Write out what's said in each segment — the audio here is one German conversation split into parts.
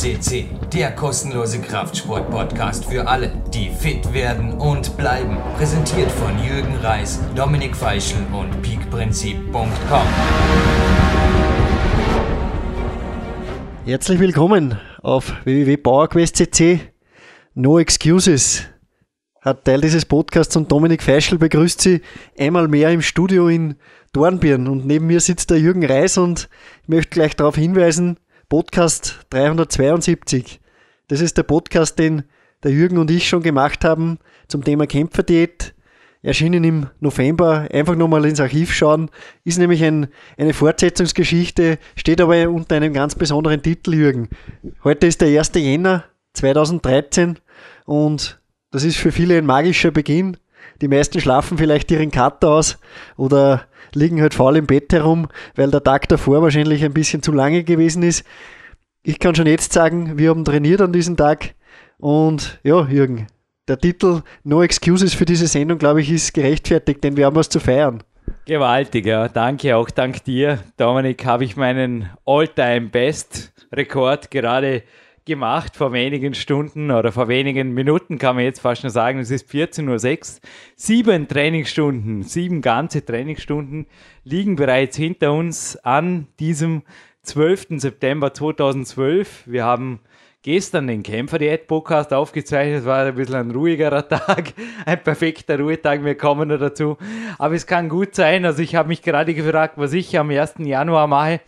CC, der kostenlose Kraftsport-Podcast für alle, die fit werden und bleiben. Präsentiert von Jürgen Reis, Dominik Feischl und peakprinzip.com. Herzlich willkommen auf www.powerquest.cc. No Excuses hat Teil dieses Podcasts und Dominik Feischl begrüßt Sie einmal mehr im Studio in Dornbirn und neben mir sitzt der Jürgen Reis und ich möchte gleich darauf hinweisen, Podcast 372. Das ist der Podcast, den der Jürgen und ich schon gemacht haben zum Thema Kämpferdiät. Erschienen im November. Einfach nochmal ins Archiv schauen. Ist nämlich ein, eine Fortsetzungsgeschichte, steht aber unter einem ganz besonderen Titel, Jürgen. Heute ist der 1. Jänner 2013 und das ist für viele ein magischer Beginn. Die meisten schlafen vielleicht ihren Kater aus oder liegen halt faul im Bett herum, weil der Tag davor wahrscheinlich ein bisschen zu lange gewesen ist. Ich kann schon jetzt sagen, wir haben trainiert an diesem Tag und ja, Jürgen, der Titel No Excuses für diese Sendung, glaube ich, ist gerechtfertigt, denn wir haben was zu feiern. Gewaltig, ja. Danke auch, dank dir, Dominik, habe ich meinen All-Time-Best-Rekord gerade gemacht vor wenigen Stunden oder vor wenigen Minuten, kann man jetzt fast schon sagen. Es ist 14.06 Uhr. Sieben Trainingsstunden, sieben ganze Trainingsstunden liegen bereits hinter uns an diesem 12. September 2012. Wir haben gestern den Kämpfer-Diät-Podcast aufgezeichnet. Es war ein bisschen ein ruhigerer Tag, ein perfekter Ruhetag. Wir kommen noch dazu. Aber es kann gut sein, also ich habe mich gerade gefragt, was ich am 1. Januar mache.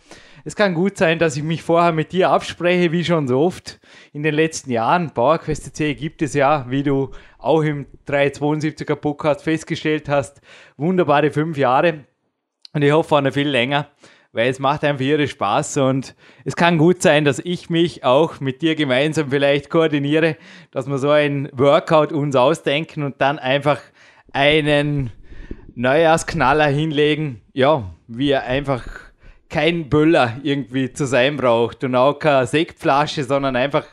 Es kann gut sein, dass ich mich vorher mit dir abspreche, wie schon so oft in den letzten Jahren. PowerQuest C gibt es ja, wie du auch im 372er Podcast festgestellt hast, wunderbare fünf Jahre. Und ich hoffe auch noch viel länger, weil es macht einfach irre Spaß und es kann gut sein, dass ich mich auch mit dir gemeinsam vielleicht koordiniere, dass wir so ein Workout uns ausdenken und dann einfach einen Neujahrsknaller hinlegen, ja, wie er einfach kein Böller irgendwie zu sein braucht und auch keine Sektflasche, sondern einfach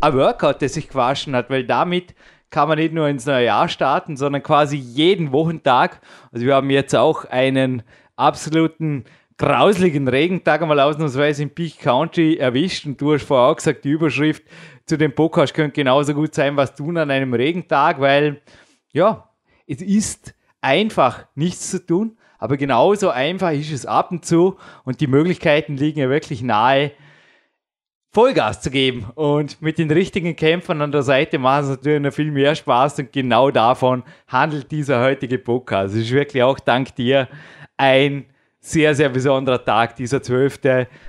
ein Workout, das sich gewaschen hat, weil damit kann man nicht nur ins neue Jahr starten, sondern quasi jeden Wochentag. Also wir haben jetzt auch einen absoluten grauseligen Regentag einmal ausnahmsweise in Peak Country erwischt und du hast vorher auch gesagt, die Überschrift zu dem Podcast könnte genauso gut sein, was tun an einem Regentag, weil ja, es ist einfach nichts zu tun. Aber genauso einfach ist es ab und zu und die Möglichkeiten liegen ja wirklich nahe, Vollgas zu geben. Und mit den richtigen Kämpfern an der Seite macht es natürlich noch viel mehr Spaß und genau davon handelt dieser heutige Podcast. Es ist wirklich auch dank dir ein sehr, sehr besonderer Tag. Dieser 12.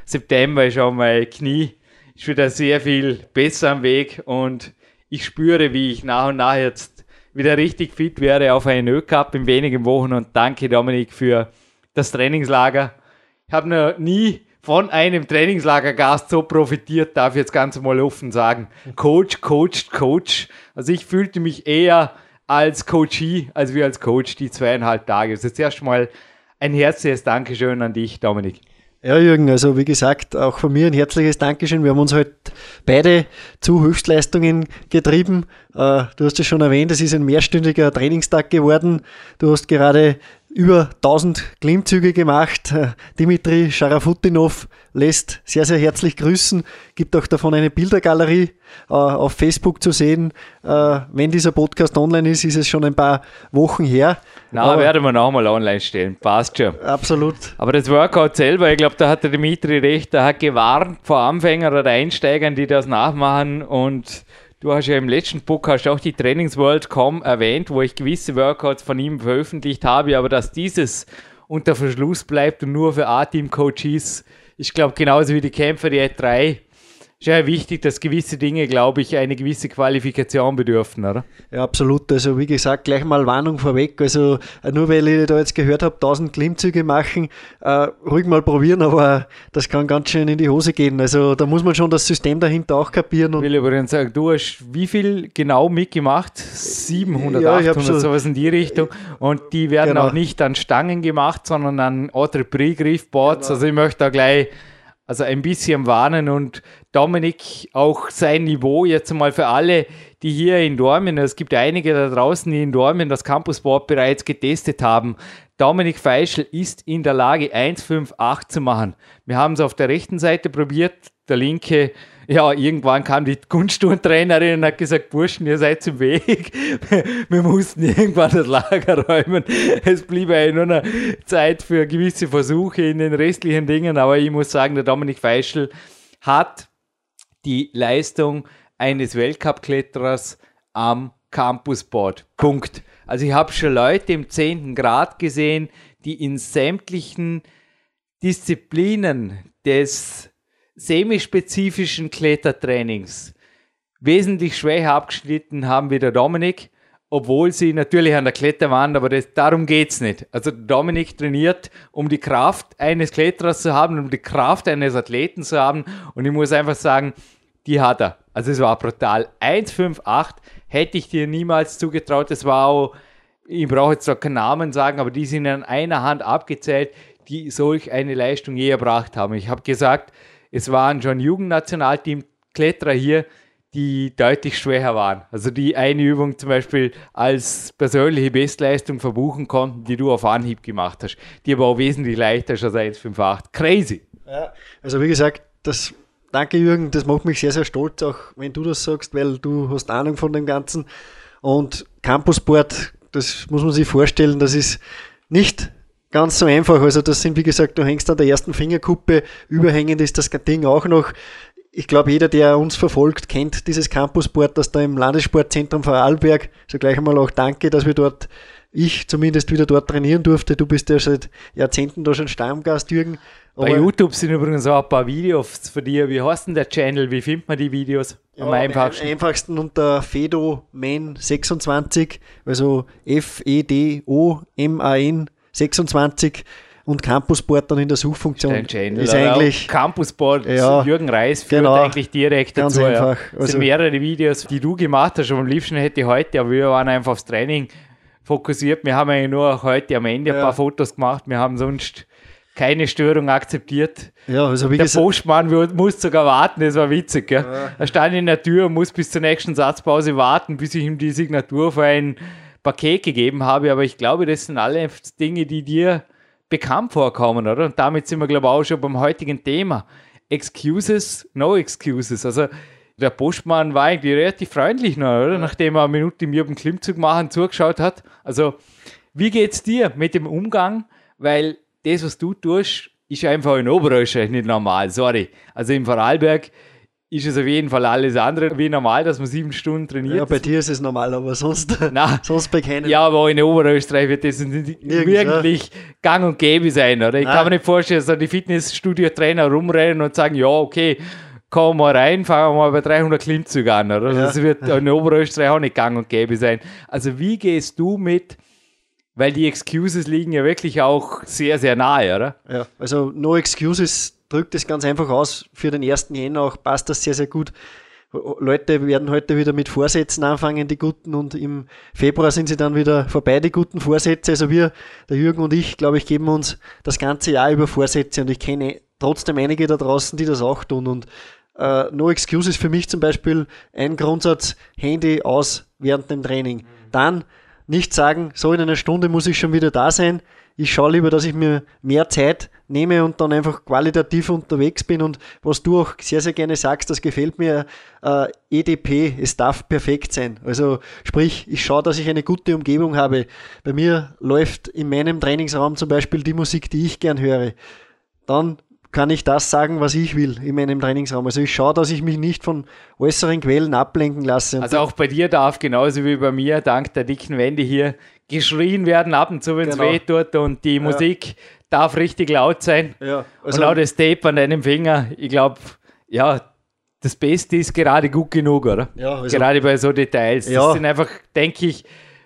September ist auch mein Knie ist wieder sehr viel besser am Weg und ich spüre, wie ich nach und nach jetzt wieder richtig fit wäre auf einen Ö-Cup in wenigen Wochen. Und danke, Dominik, für das Trainingslager. Ich habe noch nie von einem Trainingslagergast so profitiert, darf ich jetzt ganz mal offen sagen. Coach, Coach, Coach. Also ich fühlte mich eher als Coachie als wie als Coach die zweieinhalb Tage. Das ist erstmal ein herzliches Dankeschön an dich, Dominik. Ja, Jürgen, also wie gesagt, auch von mir ein herzliches Dankeschön. Wir haben uns heute beide zu Höchstleistungen getrieben. Äh, du hast es schon erwähnt, es ist ein mehrstündiger Trainingstag geworden. Du hast gerade über 1000 Klimmzüge gemacht. Äh, Dimitri Scharafutinov lässt sehr, sehr herzlich grüßen. Gibt auch davon eine Bildergalerie äh, auf Facebook zu sehen. Äh, wenn dieser Podcast online ist, ist es schon ein paar Wochen her. Na, Aber werden wir nochmal online stellen. Passt schon. Absolut. Aber das Workout selber, ich glaube, da hat der Dimitri recht. Der hat gewarnt vor Anfängern oder Einsteigern, die das nachmachen und Du hast ja im letzten Podcast auch die Trainingsworld.com erwähnt, wo ich gewisse Workouts von ihm veröffentlicht habe, aber dass dieses unter Verschluss bleibt und nur für A-Team-Coaches, ich glaube genauso wie die Kämpfer, die E3, ist ja wichtig, dass gewisse Dinge, glaube ich, eine gewisse Qualifikation bedürfen, oder? Ja, absolut. Also wie gesagt, gleich mal Warnung vorweg. Also nur weil ich da jetzt gehört habe, 1000 Klimmzüge machen, äh, ruhig mal probieren, aber das kann ganz schön in die Hose gehen. Also da muss man schon das System dahinter auch kapieren. ich will übrigens sagen, du hast wie viel genau mitgemacht? 700, ja, 800, so, sowas in die Richtung. Und die werden genau. auch nicht an Stangen gemacht, sondern an Autre-Prix-Griffboards. Genau. Also ich möchte da gleich also ein bisschen warnen und Dominik auch sein Niveau jetzt mal für alle, die hier in Dormen, es gibt einige da draußen, die in Dormen das Campusboard bereits getestet haben. Dominik Feischl ist in der Lage 1,58 zu machen. Wir haben es auf der rechten Seite probiert, der linke ja, irgendwann kam die Kunstturmtrainerin und hat gesagt, Burschen, ihr seid im Weg. Wir mussten irgendwann das Lager räumen. Es blieb ja nur noch Zeit für gewisse Versuche in den restlichen Dingen, aber ich muss sagen, der Dominik Feischl hat die Leistung eines Weltcup-Kletterers am Campusboard. Punkt. Also ich habe schon Leute im 10. Grad gesehen, die in sämtlichen Disziplinen des semispezifischen Klettertrainings wesentlich schwächer abgeschnitten haben wie der Dominik, obwohl sie natürlich an der Kletterwand, aber das, darum geht es nicht. Also Dominik trainiert, um die Kraft eines Kletterers zu haben, um die Kraft eines Athleten zu haben und ich muss einfach sagen, die hat er. Also es war brutal. 1,58 hätte ich dir niemals zugetraut. Es war auch, ich brauche jetzt zwar keinen Namen sagen, aber die sind an einer Hand abgezählt, die solch eine Leistung je erbracht haben. Ich habe gesagt, es waren schon Jugendnationalteam-Kletterer hier, die deutlich schwerer waren. Also die eine Übung zum Beispiel als persönliche Bestleistung verbuchen konnten, die du auf Anhieb gemacht hast. Die aber auch wesentlich leichter ist als 1,58. Crazy. Ja, also wie gesagt, das danke Jürgen, das macht mich sehr, sehr stolz, auch wenn du das sagst, weil du hast Ahnung von dem Ganzen. Und Campusboard, das muss man sich vorstellen, das ist nicht ganz so einfach. Also das sind, wie gesagt, du hängst an der ersten Fingerkuppe, überhängend ist das Ding auch noch. Ich glaube, jeder, der uns verfolgt, kennt dieses Campusboard, das da im Landessportzentrum Vorarlberg. So gleich einmal auch danke, dass wir dort, ich zumindest wieder dort trainieren durfte. Du bist ja seit Jahrzehnten da schon Stammgast, Jürgen. Bei YouTube sind übrigens auch ein paar Videos für dich. Wie heißt denn der Channel? Wie findet man die Videos? Am ja, einfachsten? Am einfachsten unter FedoMan26, also F-E-D-O-M-A-N 26 und Campusboard dann in der Suchfunktion. Channel, ist eigentlich Campusboard, ja, Jürgen Reis führt genau, eigentlich direkt ganz dazu. Einfach. Ja. Es also, sind mehrere Videos, die du gemacht hast, am liebsten hätte ich heute, aber wir waren einfach aufs Training fokussiert. Wir haben eigentlich nur heute am Ende ja. ein paar Fotos gemacht. Wir haben sonst keine Störung akzeptiert. Ja, also wie der gesagt, Postmann muss sogar warten, das war witzig. Ja. Er stand in der Tür und muss bis zur nächsten Satzpause warten, bis ich ihm die Signatur für ein Paket gegeben habe. Aber ich glaube, das sind alle Dinge, die dir bekannt vorkommen, oder? Und damit sind wir, glaube ich, auch schon beim heutigen Thema. Excuses, no excuses. Also der Postmann war eigentlich relativ freundlich noch, oder? Nachdem er eine Minute mir beim Klimmzug machen zugeschaut hat. Also, wie geht's dir mit dem Umgang? Weil das, was du tust, ist einfach in Oberösterreich nicht normal, sorry. Also im Vorarlberg ist es auf jeden Fall alles andere wie normal, dass man sieben Stunden trainiert. Ja, bei dir ist es normal, aber sonst, Nein. sonst bei keinem. Ja, aber in Oberösterreich wird das nicht wirklich gang und gäbe sein, oder? Ich Nein. kann mir nicht vorstellen, dass die Fitnessstudio-Trainer rumrennen und sagen, ja, okay, komm mal rein, fangen wir mal bei 300 Klimmzüge an, oder? Ja. Das wird in Oberösterreich auch nicht gang und gäbe sein. Also wie gehst du mit weil die Excuses liegen ja wirklich auch sehr, sehr nahe, oder? Ja, also No Excuses drückt es ganz einfach aus. Für den 1. Jänner auch passt das sehr, sehr gut. Leute werden heute wieder mit Vorsätzen anfangen, die guten, und im Februar sind sie dann wieder vorbei, die guten Vorsätze. Also wir, der Jürgen und ich, glaube ich, geben uns das ganze Jahr über Vorsätze und ich kenne trotzdem einige da draußen, die das auch tun. Und äh, No Excuses für mich zum Beispiel ein Grundsatz, Handy aus während dem Training. Dann nicht sagen, so in einer Stunde muss ich schon wieder da sein. Ich schaue lieber, dass ich mir mehr Zeit nehme und dann einfach qualitativ unterwegs bin. Und was du auch sehr, sehr gerne sagst, das gefällt mir, äh, EDP, es darf perfekt sein. Also sprich, ich schaue, dass ich eine gute Umgebung habe. Bei mir läuft in meinem Trainingsraum zum Beispiel die Musik, die ich gern höre. Dann kann ich das sagen, was ich will in meinem Trainingsraum. Also ich schaue, dass ich mich nicht von äußeren Quellen ablenken lasse. Also auch bei dir darf genauso wie bei mir, dank der dicken Wände hier, geschrien werden ab und zu, wenn es genau. weh tut und die ja. Musik darf richtig laut sein. Ja, also und auch das Tape an deinem Finger, ich glaube, ja, das Beste ist gerade gut genug, oder? Ja, also gerade bei so Details. Ja. Das sind einfach, denke ich,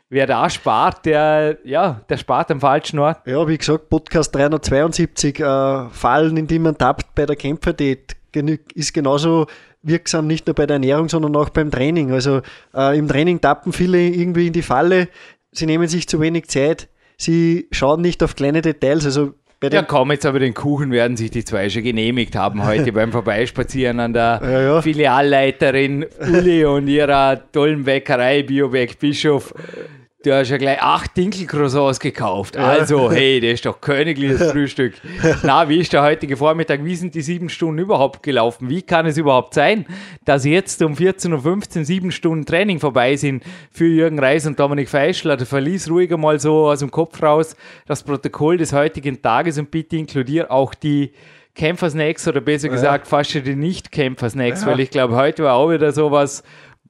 wer da spart, der, ja, der spart am falschen Ort. Ja, wie gesagt, Podcast 372, äh, Fallen, in die man tappt bei der Kämpferdiät, ist genauso wirksam, nicht nur bei der Ernährung, sondern auch beim Training. Also äh, im Training tappen viele irgendwie in die Falle, sie nehmen sich zu wenig Zeit, sie schauen nicht auf kleine Details. Also ja, komm, jetzt aber den Kuchen werden sich die zwei schon genehmigt haben heute beim Vorbeispazieren an der ja, ja. Filialleiterin Uli und ihrer tollen Bäckerei Biowerk Bischof Du hast ja gleich acht Dinkelcroissants gekauft. Also, hey, das ist doch königliches Frühstück. Na, wie ist der heutige Vormittag? Wie sind die sieben Stunden überhaupt gelaufen? Wie kann es überhaupt sein, dass jetzt um 14.15 Uhr sieben Stunden Training vorbei sind für Jürgen Reis und Dominik Feischler? Da verlies ruhiger mal so aus dem Kopf raus das Protokoll des heutigen Tages und bitte inkludier auch die Kämpfersnacks oder besser gesagt fast schon die Nicht-Kämpfersnacks, Ja. weil ich glaube, heute war auch wieder sowas.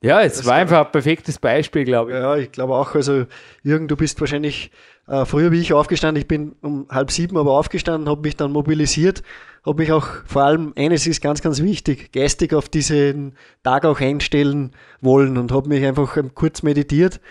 Ja, es Das war einfach ein perfektes Beispiel, glaube ich. Ja, ich glaube auch. Also, Jürgen, du bist wahrscheinlich äh, früher wie ich aufgestanden. Ich bin um halb sieben aber aufgestanden, habe mich dann mobilisiert, habe mich auch vor allem, eines ist ganz, ganz wichtig, geistig auf diesen Tag auch einstellen wollen und habe mich einfach ähm, kurz meditiert,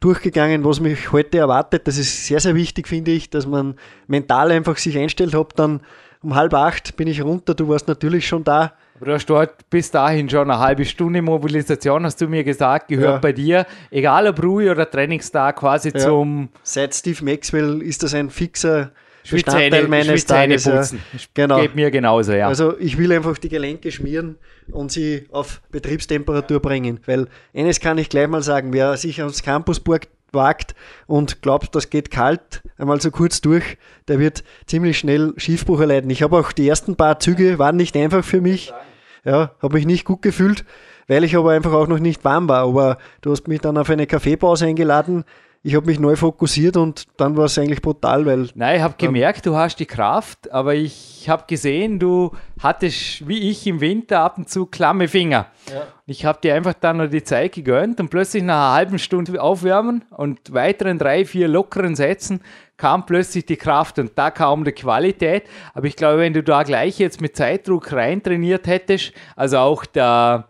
durchgegangen, was mich heute erwartet. Das ist sehr, sehr wichtig, finde ich, dass man mental einfach sich einstellt. Hab dann um halb acht bin ich runter, du warst natürlich schon da. Aber du hast dort bis dahin schon eine halbe Stunde Mobilisation, hast du mir gesagt, gehört Ja. bei dir, egal ob Ruhe oder Trainingstag, quasi Ja. zum Seit Steve Maxwell ist das ein fixer Bestandteil meines Tages. Ja. Genau. Geht mir genauso, ja. Also ich will einfach die Gelenke schmieren und sie auf Betriebstemperatur bringen. Weil eines kann ich gleich mal sagen, wer sich ans Campusburg wagt und glaubt, das geht kalt, einmal so kurz durch, der wird ziemlich schnell Schiefbruch erleiden. Ich habe auch die ersten paar Züge waren nicht einfach für mich. Ja, habe mich nicht gut gefühlt, weil ich aber einfach auch noch nicht warm war. Aber du hast mich dann auf eine Kaffeepause eingeladen. Ich habe mich neu fokussiert und dann war es eigentlich brutal, weil Nein, ich habe gemerkt, du hast die Kraft, aber ich habe gesehen, du hattest, wie ich im Winter, ab und zu klamme Finger. Ich habe dir einfach dann noch die Zeit gegönnt und plötzlich nach einer halben Stunde aufwärmen und weiteren drei, vier lockeren Sätzen kam plötzlich die Kraft und da kam die Qualität. Aber ich glaube, wenn du da gleich jetzt mit Zeitdruck rein trainiert hättest, also auch der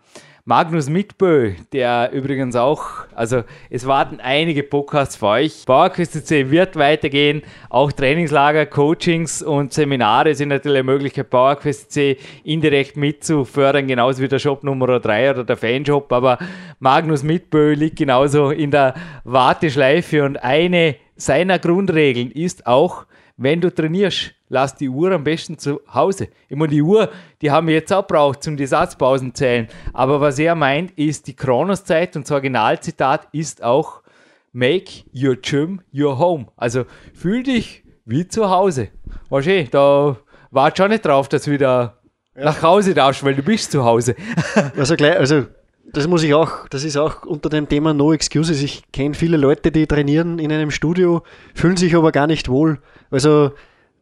Magnus Mitbö, der übrigens auch, also es warten einige Podcasts für euch. PowerQuest.c wird weitergehen, auch Trainingslager, Coachings und Seminare sind natürlich eine Möglichkeit, PowerQuest.c indirekt mitzufördern, genauso wie der Shop Nummer 3 oder der Fanshop, aber Magnus Mitbö liegt genauso in der Warteschleife und eine seiner Grundregeln ist auch, wenn du trainierst, lass die Uhr am besten zu Hause. Immer die Uhr, die haben wir jetzt auch braucht zum die Satzpausen zählen. Aber was er meint, ist die Kronoszeit und das Originalzitat ist auch Make your gym your home. Also fühl dich wie zu Hause. Du, da wart schon nicht drauf, dass du wieder nach Hause darfst, weil du bist zu Hause. Also gleich, also das muss ich auch, das ist auch unter dem Thema No Excuses. Ich kenne viele Leute, die trainieren in einem Studio, fühlen sich aber gar nicht wohl. Also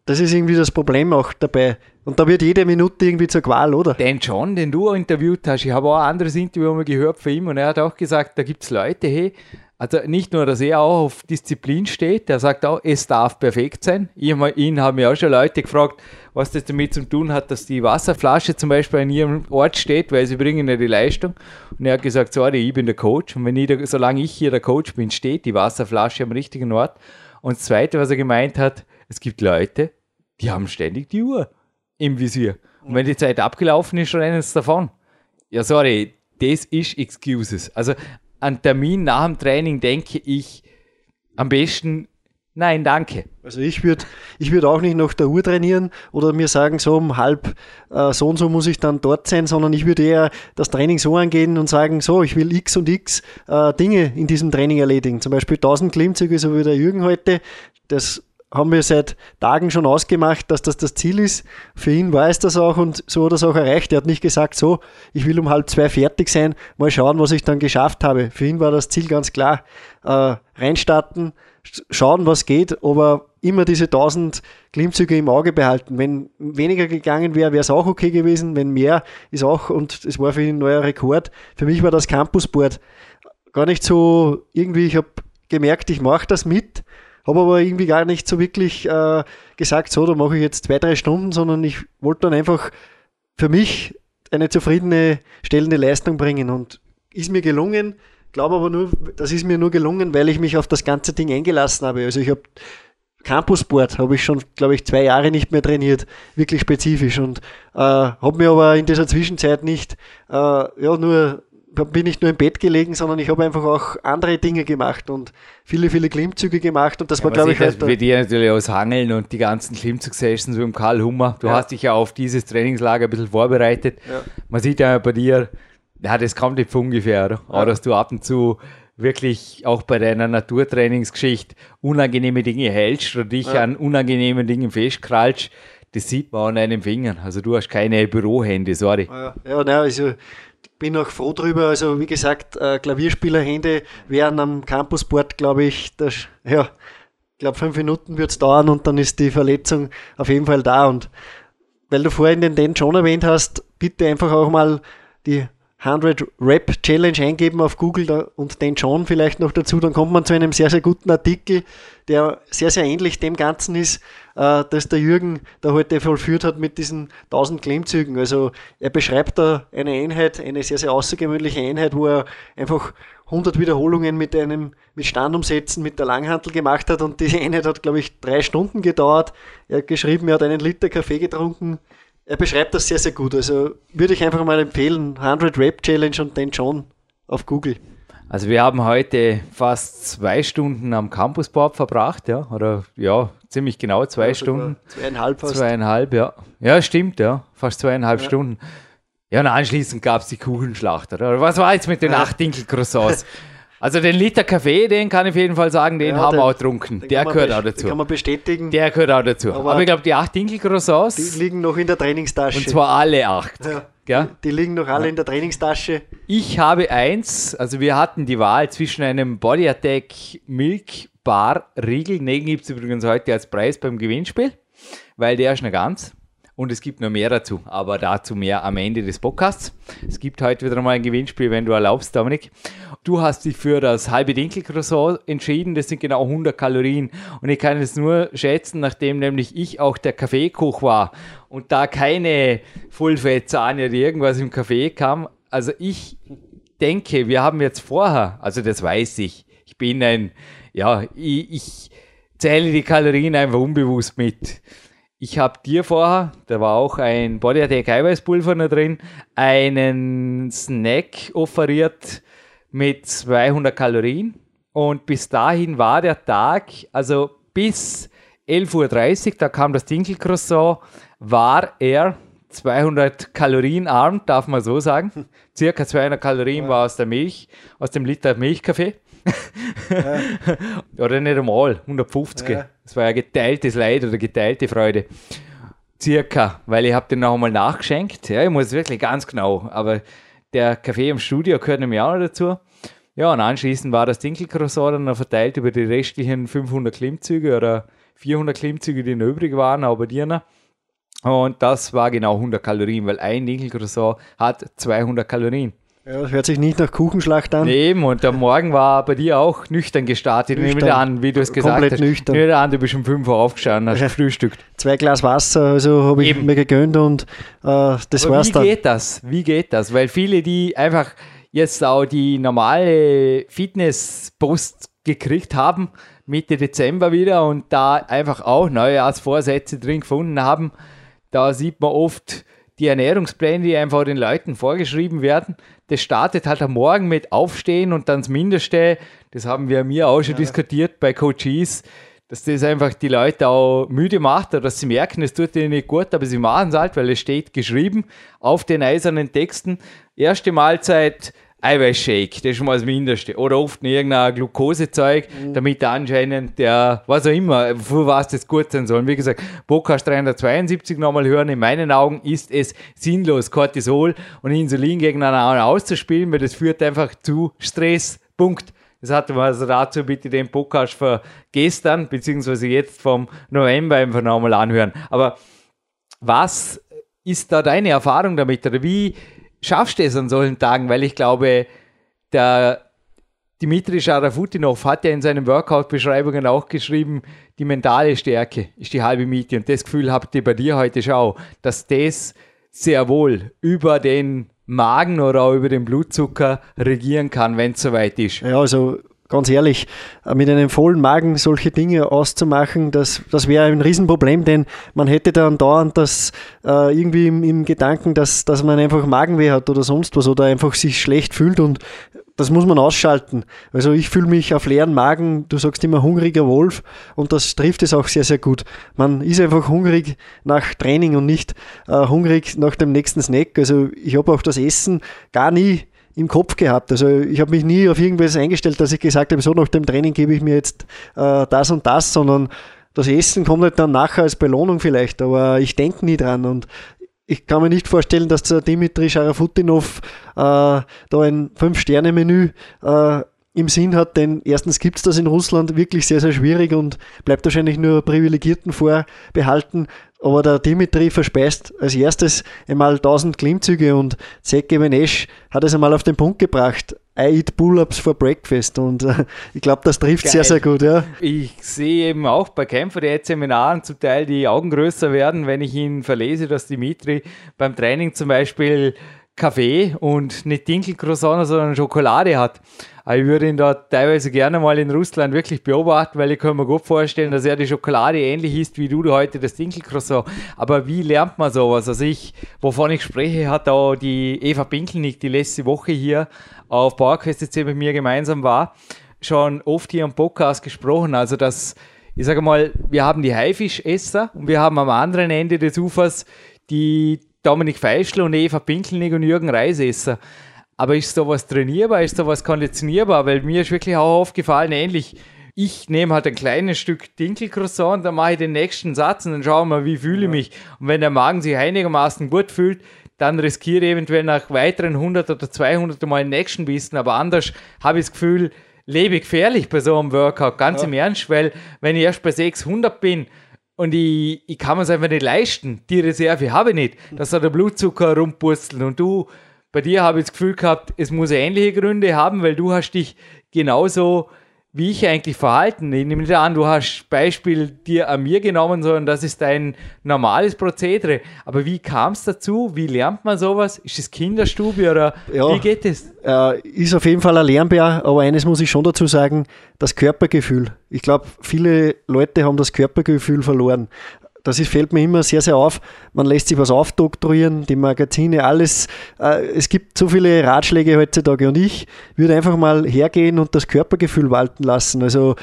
das ist irgendwie das Problem auch dabei. Und da wird jede Minute irgendwie zur Qual, oder? Den John, den du interviewt hast, ich habe auch ein anderes Interview mal gehört von ihm und er hat auch gesagt, da gibt es Leute, hey, also nicht nur, dass er auch auf Disziplin steht, der sagt auch, es darf perfekt sein. Ich, ihn haben ja auch schon Leute gefragt, was das damit zu tun hat, dass die Wasserflasche zum Beispiel an ihrem Ort steht, weil sie bringen ja die Leistung. Und er hat gesagt, sorry, ich bin der Coach und wenn ich der, solange ich hier der Coach bin, steht die Wasserflasche am richtigen Ort. Und das Zweite, was er gemeint hat, es gibt Leute, die haben ständig die Uhr im Visier. Und wenn die Zeit abgelaufen ist, rennen sie davon. Ja, sorry, das ist Excuses. Also an Termin nach dem Training denke ich am besten, nein, danke. Also ich würde ich würd auch nicht nach der Uhr trainieren oder mir sagen, so um halb äh, so und so muss ich dann dort sein, sondern ich würde eher das Training so angehen und sagen, so, ich will x und x äh, Dinge in diesem Training erledigen. Zum Beispiel 1000 Klimmzüge, so wie der Jürgen heute. Das haben wir seit Tagen schon ausgemacht, dass das das Ziel ist. Für ihn war es das auch und so hat er es auch erreicht. Er hat nicht gesagt, so, ich will um halb zwei fertig sein, mal schauen, was ich dann geschafft habe. Für ihn war das Ziel ganz klar. Äh, reinstarten, sch- schauen, was geht, aber immer diese 1000 Klimmzüge im Auge behalten. Wenn weniger gegangen wäre, wäre es auch okay gewesen. Wenn mehr, ist auch, und es war für ihn ein neuer Rekord. Für mich war das Campusboard gar nicht so irgendwie, ich habe gemerkt, ich mache das mit, habe aber irgendwie gar nicht so wirklich äh, gesagt, so, da mache ich jetzt zwei, drei Stunden, sondern ich wollte dann einfach für mich eine zufriedene, stellende Leistung bringen und ist mir gelungen, glaube aber nur, das ist mir nur gelungen, weil ich mich auf das ganze Ding eingelassen habe. Also ich habe Campussport habe ich schon, glaube ich, zwei Jahre nicht mehr trainiert, wirklich spezifisch und äh, habe mir aber in dieser Zwischenzeit nicht, äh, ja, nur bin nicht nur im Bett gelegen, sondern ich habe einfach auch andere Dinge gemacht und viele, viele Klimmzüge gemacht und das war, glaube ich, das halt bei dir natürlich aus Hangeln und die ganzen Klimmzug-Sessions mit dem Karl Hummer. Du Ja. hast dich ja auf dieses Trainingslager ein bisschen vorbereitet. Ja. Man sieht ja bei dir, ja, das kommt nicht von ungefähr, oder? Auch, dass du ab und zu wirklich auch bei deiner Naturtrainingsgeschichte unangenehme Dinge hältst oder dich ja. an unangenehmen Dingen festkrallst, das sieht man an deinen Fingern. Also du hast keine Bürohände, sorry. Ja, ja nein, also bin auch froh drüber. Also wie gesagt, äh, Klavierspielerhände wären am Campusboard, glaube ich, das, ja, ich glaube fünf Minuten wird es dauern und dann ist die Verletzung auf jeden Fall da. Und weil du vorhin den Dan John erwähnt hast, bitte einfach auch mal die 100 Rap Challenge eingeben auf Google und den John vielleicht noch dazu, dann kommt man zu einem sehr, sehr guten Artikel, der sehr, sehr ähnlich dem Ganzen ist, äh, das der Jürgen da heute vollführt hat mit diesen 1000 Klimmzügen. Also er beschreibt da eine Einheit, eine sehr, sehr außergewöhnliche Einheit, wo er einfach 100 Wiederholungen mit einem mit Standumsätzen mit der Langhantel gemacht hat und diese Einheit hat, glaube ich, drei Stunden gedauert. Er hat geschrieben, er hat einen Liter Kaffee getrunken, er beschreibt das sehr, sehr gut. Also würde ich einfach mal empfehlen, 100 Rap Challenge und den John auf Google. Also wir haben heute fast zwei Stunden am Campusboard verbracht, ja, oder ja, ziemlich genau zwei ja, Stunden. Zweieinhalb fast. Zweieinhalb, ja. Ja, stimmt, ja, fast zweieinhalb ja. Stunden. Ja, und anschließend gab es die Kuchenschlacht, oder? Was war jetzt mit den ja. acht Dinkel-Croissants? Also den Liter Kaffee, den kann ich auf jeden Fall sagen, den ja, haben wir auch getrunken. Der gehört auch dazu. Kann man bestätigen. Der gehört auch dazu. Aber, Aber ich glaube, die acht Dinkel-Croissants... Die liegen noch in der Trainingstasche. Und zwar alle acht. Ja. Ja? Die liegen noch alle in der Trainingstasche. Ich habe eins, also wir hatten die Wahl zwischen einem Body Attack Milk Bar Riegel, den gibt es übrigens heute als Preis beim Gewinnspiel, weil der ist noch ganz. Und es gibt noch mehr dazu, aber dazu mehr am Ende des Podcasts. Es gibt heute wieder mal ein Gewinnspiel, wenn du erlaubst, Dominik. Du hast dich für das halbe Dinkelcroissant entschieden. Das sind genau 100 Kalorien. Und ich kann es nur schätzen, nachdem nämlich ich auch der Kaffeekoch war und da keine Fullfett-Sahne oder irgendwas im Kaffee kam. Also ich denke, wir haben jetzt vorher, also das weiß ich, ich bin ein, ja, ich, ich zähle die Kalorien einfach unbewusst mit. Ich habe dir vorher, da war auch ein Body Attack Eiweißpulver noch drin, einen Snack offeriert mit 200 Kalorien. Und bis dahin war der Tag, also bis 11.30 Uhr, da kam das Dinkelcroissant, war er 200 Kalorien arm, darf man so sagen. Circa 200 Kalorien war aus der Milch, aus dem Liter Milchkaffee. Ja. oder nicht einmal, 150. Ja. Das war ja geteiltes Leid oder geteilte Freude. Circa, weil ich habe den noch einmal nachgeschenkt. Ja, ich muss wirklich ganz genau, aber der Kaffee im Studio gehört nämlich auch noch dazu. Ja, und anschließend war das Dinkelcroissant dann noch verteilt über die restlichen 500 Klimmzüge oder 400 Klimmzüge, die noch übrig waren, aber die noch. Und das war genau 100 Kalorien, weil ein Dinkelcroissant hat 200 Kalorien. Ja, das hört sich nicht nach Kuchenschlacht an. Eben, und der Morgen war bei dir auch nüchtern gestartet. Nüchtern. Nehme an, wie du es gesagt Komplett hast. nüchtern. Nehme an, du bist um 5 Uhr aufgestanden, hast gefrühstückt. Zwei Glas Wasser, also habe ich Eben. mir gegönnt und äh, das Aber war's wie dann. Wie geht das? Wie geht das? Weil viele, die einfach jetzt auch die normale Fitness-Post gekriegt haben, Mitte Dezember wieder und da einfach auch Neujahrsvorsätze drin gefunden haben, da sieht man oft, die Ernährungspläne, die einfach den Leuten vorgeschrieben werden, das startet halt am Morgen mit Aufstehen und dann das Mindeste. Das haben wir mir auch schon ja. diskutiert bei Coaches, dass das einfach die Leute auch müde macht oder dass sie merken, es tut ihnen nicht gut, aber sie machen es halt, weil es steht geschrieben auf den eisernen Texten. Erste Mahlzeit Eiweißshake, das ist schon mal das Mindeste. Oder oft irgendein Glukosezeug, mhm. damit anscheinend der, was auch immer, für was das gut sein soll. Wie gesagt, Podcast 372 nochmal hören. In meinen Augen ist es sinnlos, Cortisol und Insulin gegeneinander auszuspielen, weil das führt einfach zu Stress. Punkt. Das hatte man also dazu bitte den Podcast für gestern, beziehungsweise jetzt vom November einfach nochmal anhören. Aber was ist da deine Erfahrung damit? Oder wie schaffst du es an solchen Tagen? Weil ich glaube, der Dimitri Scharafutinov hat ja in seinen Workout-Beschreibungen auch geschrieben, die mentale Stärke ist die halbe Miete. Und das Gefühl habt ihr bei dir heute schon, dass das sehr wohl über den Magen oder auch über den Blutzucker regieren kann, wenn es soweit ist. Ja, also ganz ehrlich, äh, mit einem vollen Magen solche Dinge auszumachen, das, das wäre ein Riesenproblem, denn man hätte dann dauernd das äh, irgendwie im, im, Gedanken, dass, dass man einfach Magenweh hat oder sonst was oder einfach sich schlecht fühlt und das muss man ausschalten. Also ich fühle mich auf leeren Magen, du sagst immer hungriger Wolf und das trifft es auch sehr, sehr gut. Man ist einfach hungrig nach Training und nicht äh, hungrig nach dem nächsten Snack. Also ich habe auch das Essen gar nie im Kopf gehabt. Also ich habe mich nie auf irgendwas eingestellt, dass ich gesagt habe, so nach dem Training gebe ich mir jetzt äh, das und das, sondern das Essen kommt halt dann nachher als Belohnung vielleicht, aber ich denke nie dran und ich kann mir nicht vorstellen, dass der Dimitri Scharafutinov äh, da ein Fünf-Sterne-Menü äh, im Sinn hat, denn erstens gibt es das in Russland wirklich sehr, sehr schwierig und bleibt wahrscheinlich nur Privilegierten vorbehalten. Aber der Dimitri verspeist als erstes einmal 1000 Klimmzüge und Zeke Benesch hat es einmal auf den Punkt gebracht. I eat Pull-ups for breakfast und äh, ich glaube, das trifft Geil. sehr, sehr gut. Ja. Ich sehe eben auch bei Kämpfer der Seminaren zum Teil die Augen größer werden, wenn ich ihn verlese, dass Dimitri beim Training zum Beispiel Kaffee und nicht Dinkelcroissant, sondern Schokolade hat. Ich würde ihn da teilweise gerne mal in Russland wirklich beobachten, weil ich kann mir gut vorstellen, dass er die Schokolade ähnlich ist wie du heute das Dinkelcroissant. Aber wie lernt man sowas? Also ich, wovon ich spreche, hat auch die Eva Pinkelnick, die letzte Woche hier auf PowerQuest mit mir gemeinsam war, schon oft hier im Podcast gesprochen. Also dass, ich sage mal, wir haben die Haifischesser und wir haben am anderen Ende des Ufers die Dominik Feischl und Eva Pinkelnick und Jürgen Reisesser. Aber ist sowas trainierbar, ist sowas konditionierbar? Weil mir ist wirklich auch aufgefallen, ähnlich, ich nehme halt ein kleines Stück Dinkelcroissant, dann mache ich den nächsten Satz und dann schauen wir, wie fühle ich mich. Und wenn der Magen sich einigermaßen gut fühlt, dann riskiere ich eventuell nach weiteren 100 oder 200 Mal den nächsten Bissen. Aber anders habe ich das Gefühl, lebe gefährlich bei so einem Workout, ganz ja. im Ernst, weil wenn ich erst bei 600 bin, und ich, ich kann mir es einfach nicht leisten. Die Reserve habe ich nicht. Dass da der Blutzucker rumpurzelt. Und du, bei dir habe ich das Gefühl gehabt, es muss ähnliche Gründe haben, weil du hast dich genauso wie ich eigentlich verhalten. Ich nehme nicht an, du hast Beispiel dir an mir genommen, sondern das ist dein normales Prozedere. Aber wie kam es dazu? Wie lernt man sowas? Ist es Kinderstube oder ja, wie geht es? Äh, ist auf jeden Fall ein Lernbär, aber eines muss ich schon dazu sagen, das Körpergefühl. Ich glaube, viele Leute haben das Körpergefühl verloren das ist, fällt mir immer sehr, sehr auf. Man lässt sich was aufdoktorieren, die Magazine, alles. Äh, es gibt so viele Ratschläge heutzutage und ich würde einfach mal hergehen und das Körpergefühl walten lassen. Also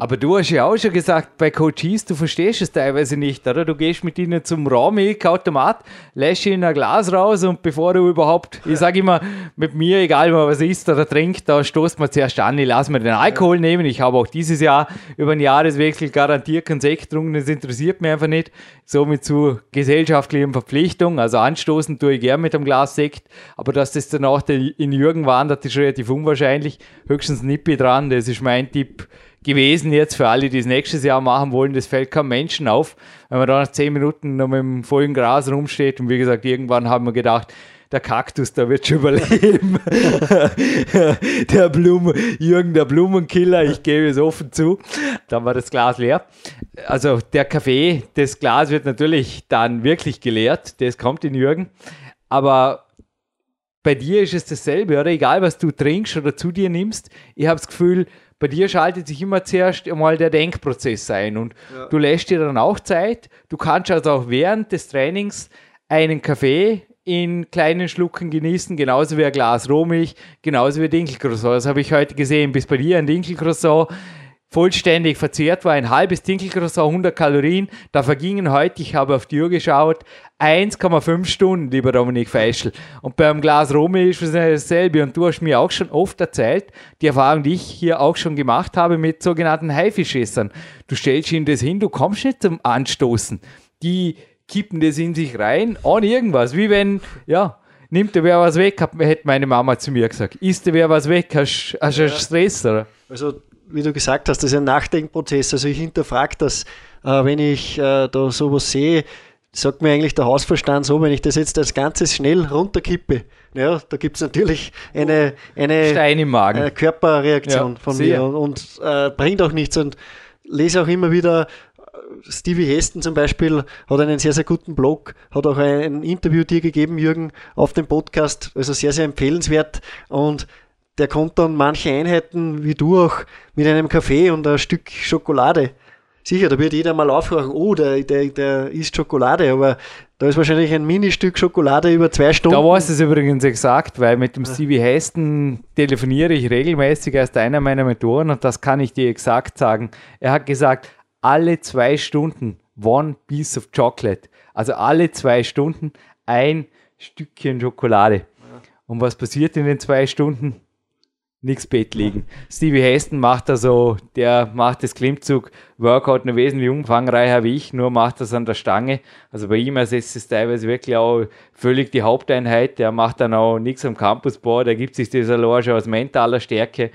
aber du hast ja auch schon gesagt, bei Coaches, du verstehst es teilweise nicht, oder? Du gehst mit ihnen zum Rohmilchautomat, lässt ihnen ein Glas raus und bevor du überhaupt, ich sage immer, mit mir, egal was isst oder trinkt, da stoßt man zuerst an, ich lasse mir den Alkohol nehmen. Ich habe auch dieses Jahr über einen Jahreswechsel garantiert keinen Sekt getrunken, das interessiert mich einfach nicht. Somit zu gesellschaftlichen Verpflichtungen, also anstoßen tue ich gern mit einem Glas Sekt, aber dass das danach in Jürgen wandert, ist relativ unwahrscheinlich. Höchstens Nippi dran, das ist mein Tipp gewesen jetzt für alle, die es nächstes Jahr machen wollen. Das fällt keinem Menschen auf, wenn man da nach zehn Minuten noch mit dem vollen Gras rumsteht. Und wie gesagt, irgendwann haben wir gedacht, der Kaktus, der wird schon überleben. der Blumen, Jürgen, der Blumenkiller, ich gebe es offen zu. Dann war das Glas leer. Also der Kaffee, das Glas wird natürlich dann wirklich geleert. Das kommt in Jürgen. Aber bei dir ist es dasselbe, oder? Egal, was du trinkst oder zu dir nimmst. Ich habe das Gefühl, bei dir schaltet sich immer zuerst einmal der Denkprozess ein und ja. du lässt dir dann auch Zeit. Du kannst also auch während des Trainings einen Kaffee in kleinen Schlucken genießen, genauso wie ein Glas Rohmilch, genauso wie Dinkelcroissant. Das habe ich heute gesehen. Bis bei dir ein Dinkelcroissant vollständig verzehrt war, ein halbes Dinkelcroissant, 100 Kalorien. Da vergingen heute, ich habe auf die Uhr geschaut, 1,5 Stunden, lieber Dominik Feischl. Und beim Glas Romilch ist es dasselbe. Und du hast mir auch schon oft erzählt, die Erfahrung, die ich hier auch schon gemacht habe mit sogenannten Haifischessern. Du stellst ihnen das hin, du kommst nicht zum Anstoßen. Die kippen das in sich rein, ohne irgendwas. Wie wenn, ja, nimmt der wer was weg, hätte meine Mama zu mir gesagt. Isst der wer was weg, hast du ja. Stress, oder? Also wie du gesagt hast, das ist ein Nachdenkprozess. Also ich hinterfrage das, äh, wenn ich äh, da sowas sehe, sagt mir eigentlich der Hausverstand so, wenn ich das jetzt als Ganzes schnell runterkippe, ja, da gibt es natürlich eine, eine, Körperreaktion ja, von sehr. mir und, und äh, bringt auch nichts und lese auch immer wieder äh, Stevie Heston zum Beispiel hat einen sehr, sehr guten Blog, hat auch ein Interview dir gegeben, Jürgen, auf dem Podcast, also sehr, sehr empfehlenswert und der kommt dann manche Einheiten, wie du auch, mit einem Kaffee und ein Stück Schokolade. Sicher, da wird jeder mal aufhören, oh, der, der, der isst Schokolade, aber da ist wahrscheinlich ein Ministück Schokolade über zwei Stunden. Da war es übrigens exakt, weil mit dem Stevie Heston telefoniere ich regelmäßig, er ist einer meiner Mentoren und das kann ich dir exakt sagen. Er hat gesagt, alle zwei Stunden one piece of chocolate. Also alle zwei Stunden ein Stückchen Schokolade. Und was passiert in den zwei Stunden? Nichts Bett liegen. Stevie Heston macht also, der macht das Klimmzug-Workout noch wesentlich umfangreicher wie ich, nur macht das an der Stange. Also bei ihm ersetzt es teilweise wirklich auch völlig die Haupteinheit. Der macht dann auch nichts am Campusboard, der gibt sich das allein schon aus mentaler Stärke.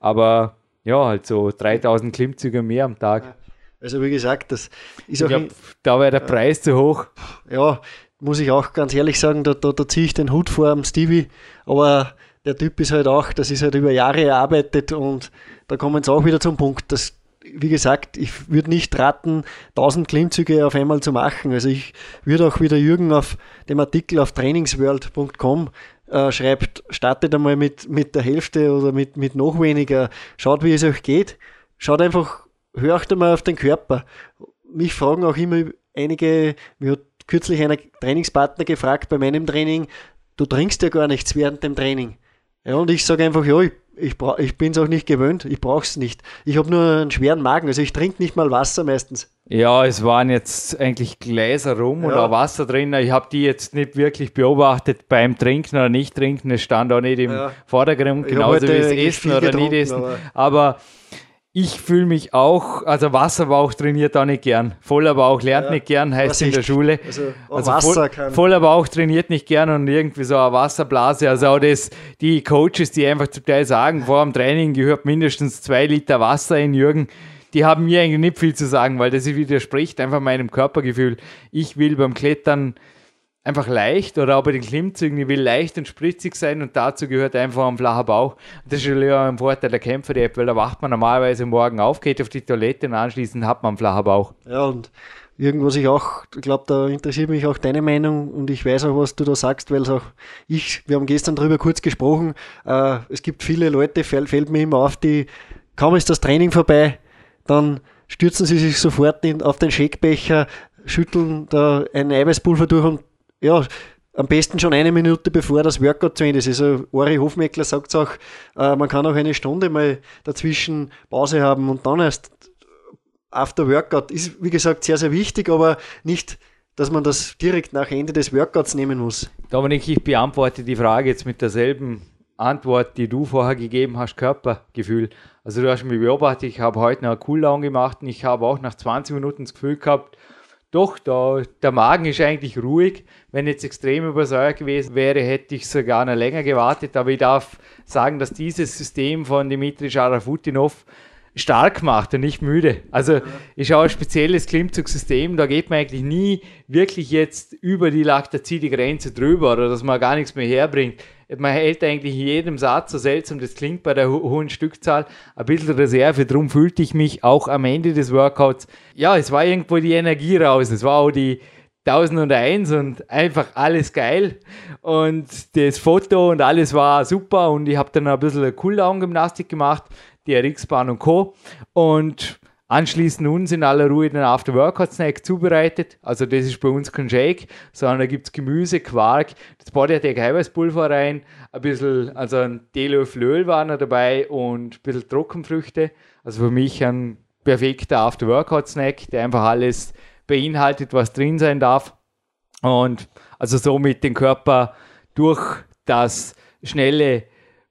Aber ja, halt so 3000 Klimmzüge mehr am Tag. Also wie gesagt, das ist auch. Glaub, da wäre der Preis zu hoch. Ja, muss ich auch ganz ehrlich sagen, da, da, da ziehe ich den Hut vor am Stevie. Aber der Typ ist halt auch, das ist halt über Jahre erarbeitet und da kommen sie auch wieder zum Punkt, dass, wie gesagt, ich würde nicht raten, 1000 Klimmzüge auf einmal zu machen. Also ich würde auch wieder Jürgen auf dem Artikel auf trainingsworld.com äh, schreibt, startet einmal mit, mit der Hälfte oder mit, mit noch weniger, schaut, wie es euch geht, schaut einfach, hört einmal auf den Körper. Mich fragen auch immer einige, mir hat kürzlich einer Trainingspartner gefragt bei meinem Training, du trinkst ja gar nichts während dem Training. Ja, und ich sage einfach, ja, ich, ich, ich bin es auch nicht gewöhnt, ich brauche es nicht. Ich habe nur einen schweren Magen, also ich trinke nicht mal Wasser meistens. Ja, es waren jetzt eigentlich Gläser rum ja. und auch Wasser drin. Ich habe die jetzt nicht wirklich beobachtet beim Trinken oder nicht trinken. Es stand auch nicht im ja. Vordergrund, genauso wie das Essen oder nicht essen. Aber, aber ich fühle mich auch, also Wasserbauch trainiert auch nicht gern. Voller Bauch lernt ja, nicht gern, heißt in der Schule. Also, also voll, voller Bauch trainiert nicht gern und irgendwie so eine Wasserblase. Also auch das, die Coaches, die einfach zum Teil sagen, vor dem Training gehört mindestens zwei Liter Wasser in Jürgen, die haben mir eigentlich nicht viel zu sagen, weil das widerspricht einfach meinem Körpergefühl. Ich will beim Klettern einfach leicht oder auch bei den Klimmzügen, ich will leicht und spritzig sein und dazu gehört einfach ein flacher Bauch. Das ist ja ein Vorteil der Kämpfer, weil da wacht man normalerweise morgen auf, geht auf die Toilette und anschließend hat man einen flachen Bauch. Ja, und irgendwas ich auch, ich glaube, da interessiert mich auch deine Meinung und ich weiß auch, was du da sagst, weil auch ich, wir haben gestern darüber kurz gesprochen, äh, es gibt viele Leute, fällt, fällt mir immer auf, die, kaum ist das Training vorbei, dann stürzen sie sich sofort in, auf den Shakebecher, schütteln da ein Eiweißpulver durch und ja, am besten schon eine Minute bevor das Workout zu Ende ist. Also Ori Hofmeckler sagt es auch, äh, man kann auch eine Stunde mal dazwischen Pause haben und dann erst after Workout. Ist, wie gesagt, sehr, sehr wichtig, aber nicht, dass man das direkt nach Ende des Workouts nehmen muss. Dominik, ich beantworte die Frage jetzt mit derselben Antwort, die du vorher gegeben hast, Körpergefühl. Also du hast mich beobachtet, ich habe heute noch einen Cooldown gemacht und ich habe auch nach 20 Minuten das Gefühl gehabt, doch, da, der Magen ist eigentlich ruhig. Wenn jetzt extrem übersäuert gewesen wäre, hätte ich sogar noch länger gewartet. Aber ich darf sagen, dass dieses System von Dimitri Scharafutinov stark macht und nicht müde. Also ist auch ein spezielles Klimmzugsystem, da geht man eigentlich nie wirklich jetzt über die Laktazide-Grenze drüber oder dass man gar nichts mehr herbringt. Man hält eigentlich in jedem Satz, so seltsam das klingt bei der ho hohen Stückzahl, ein bisschen Reserve. Darum fühlte ich mich auch am Ende des Workouts, ja, es war irgendwo die Energie raus. Es war auch die, 1001 und einfach alles geil. Und das Foto und alles war super und ich habe dann ein bisschen Cooldown-Gymnastik gemacht die RX-Bahn und Co. Und anschließend uns in aller Ruhe den After-Workout-Snack zubereitet. Also das ist bei uns kein Shake, sondern da gibt es Gemüse, Quark, das Bodyatec Eiweißpulver rein, ein bisschen, also ein Teelöffel Öl war noch dabei und ein bisschen Trockenfrüchte. Also für mich ein perfekter After-Workout-Snack, der einfach alles beinhaltet, was drin sein darf. Und also somit den Körper durch das schnelle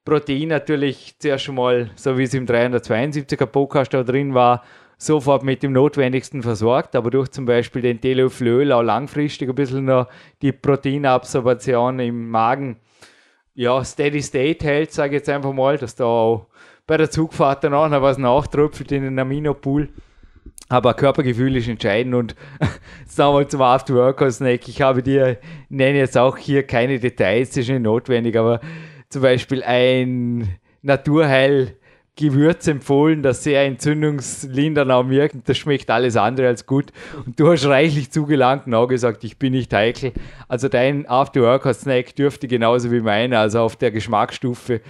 Protein natürlich zuerst schon mal, so wie es im 372er Podcast da drin war, sofort mit dem Notwendigsten versorgt, aber durch zum Beispiel den Teelöffel Öl auch langfristig ein bisschen noch die Proteinabsorption im Magen ja, steady state hält, sage ich jetzt einfach mal, dass da auch bei der Zugfahrt dann auch noch was nachtröpfelt in den Aminopool. Aber Körpergefühl ist entscheidend und sagen wir zum After-Workout-Snack. Ich habe dir, nenne jetzt auch hier keine Details, das ist nicht notwendig, aber zum Beispiel ein Naturheil Gewürz empfohlen, das sehr entzündungslindernd auch wirkt. Das schmeckt alles andere als gut. Und du hast reichlich zugelangt und auch gesagt, ich bin nicht heikel. Also dein After-Workout-Snack dürfte genauso wie meiner, also auf der Geschmacksstufe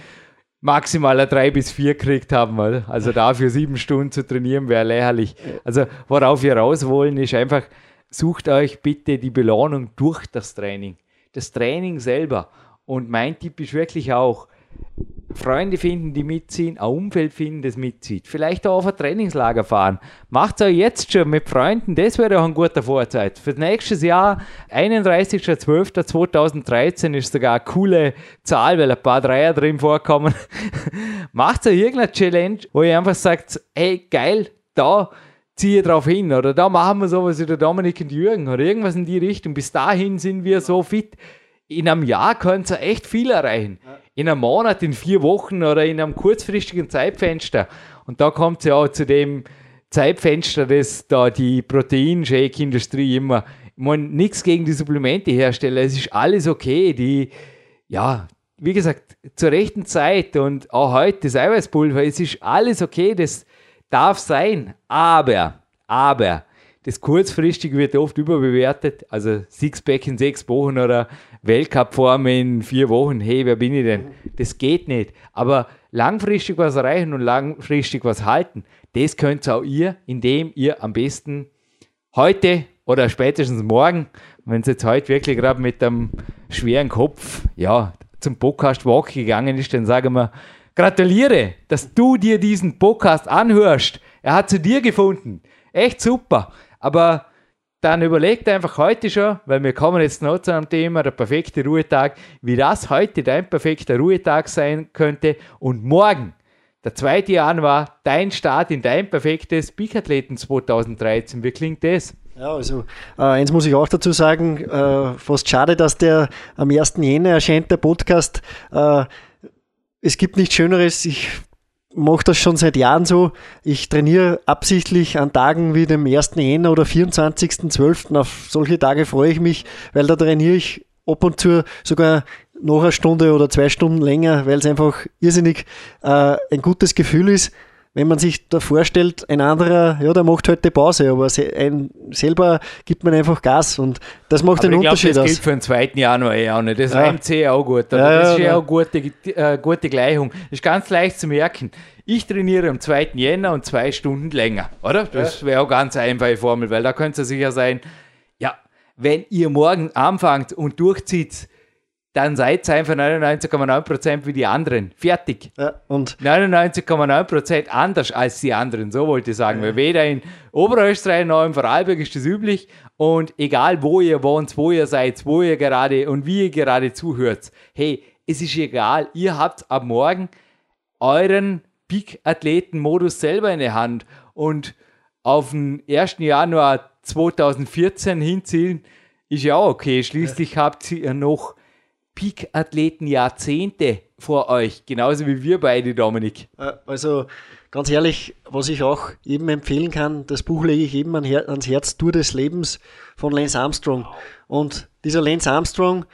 maximal ein 3 bis 4 kriegt haben. Also dafür sieben Stunden zu trainieren wäre lächerlich. Also worauf wir raus wollen, ist einfach, sucht euch bitte die Belohnung durch das Training. Das Training selber und mein Tipp ist wirklich auch, Freunde finden, die mitziehen, ein Umfeld finden, das mitzieht. Vielleicht auch auf ein Trainingslager fahren. Macht es auch jetzt schon mit Freunden, das wäre auch ein guter Vorzeit. Für nächstes Jahr, 31.12.2013, ist sogar eine coole Zahl, weil ein paar Dreier drin vorkommen. Macht auch irgendeine Challenge, wo ihr einfach sagt, hey, geil, da ziehe drauf hin oder da machen wir sowas wie der Dominik und Jürgen oder irgendwas in die Richtung. Bis dahin sind wir so fit. In einem Jahr könnt ihr echt viel erreichen. Ja in einem Monat, in vier Wochen oder in einem kurzfristigen Zeitfenster. Und da kommt es ja auch zu dem Zeitfenster, das da die Proteinshake-Industrie immer, ich meine, nichts gegen die Supplemente-Hersteller, es ist alles okay. Die, ja, wie gesagt, zur rechten Zeit und auch heute das Eiweißpulver, es ist alles okay, das darf sein, aber, aber, das kurzfristige wird oft überbewertet. Also Sixpack in sechs Wochen oder Weltcup-Form in vier Wochen. Hey, wer bin ich denn? Das geht nicht. Aber langfristig was erreichen und langfristig was halten, das könnt auch ihr, indem ihr am besten heute oder spätestens morgen, wenn es jetzt heute wirklich gerade mit einem schweren Kopf ja, zum Podcast Walk gegangen ist, dann sagen wir, gratuliere, dass du dir diesen Podcast anhörst. Er hat zu dir gefunden. Echt super. Aber dann überlegt einfach heute schon, weil wir kommen jetzt noch zu einem Thema, der perfekte Ruhetag, wie das heute dein perfekter Ruhetag sein könnte und morgen, der 2. Januar, dein Start in dein perfektes Peak-Athleten 2013. Wie klingt das? Ja, also äh, eins muss ich auch dazu sagen, äh, fast schade, dass der am 1. Jänner erscheint, der Podcast. Äh, es gibt nichts Schöneres. Ich mache das schon seit Jahren so. Ich trainiere absichtlich an Tagen wie dem 1. Jänner oder 24.12. Auf solche Tage freue ich mich, weil da trainiere ich ab und zu sogar noch eine Stunde oder zwei Stunden länger, weil es einfach irrsinnig äh, ein gutes Gefühl ist wenn man sich da vorstellt, ein anderer, ja, der macht heute halt Pause, aber ein, selber gibt man einfach Gas und das macht aber den Unterschied glaub, das aus. Das gilt für den 2. Januar eh auch nicht. Das ja. reimt sich auch gut. Ja, das ist ja, auch eine gute, äh, gute Gleichung. Das ist ganz leicht zu merken. Ich trainiere am 2. Jänner und zwei Stunden länger, oder? Das wäre auch ganz einfache Formel, weil da könnt ihr sicher sein, ja, wenn ihr morgen anfangt und durchzieht, dann seid ihr einfach 99,9% wie die anderen. Fertig. Ja, und 99,9% anders als die anderen, so wollte ich sagen. Ja. Weil weder in Oberösterreich noch in Vorarlberg ist das üblich. Und egal, wo ihr wohnt, wo ihr seid, wo ihr gerade und wie ihr gerade zuhört, hey, es ist egal. Ihr habt ab morgen euren Peak-Athleten-Modus selber in der Hand. Und auf den 1. Januar 2014 hinzielen, ist ja auch okay. Schließlich ja. habt ihr noch Peak-Athleten Jahrzehnte vor euch, genauso wie wir beide, Dominik. Äh, also ganz ehrlich, was ich auch eben empfehlen kann, das Buch lege ich eben ans Herz, Tour des Lebens von Lance Armstrong. Und dieser Lance Armstrong,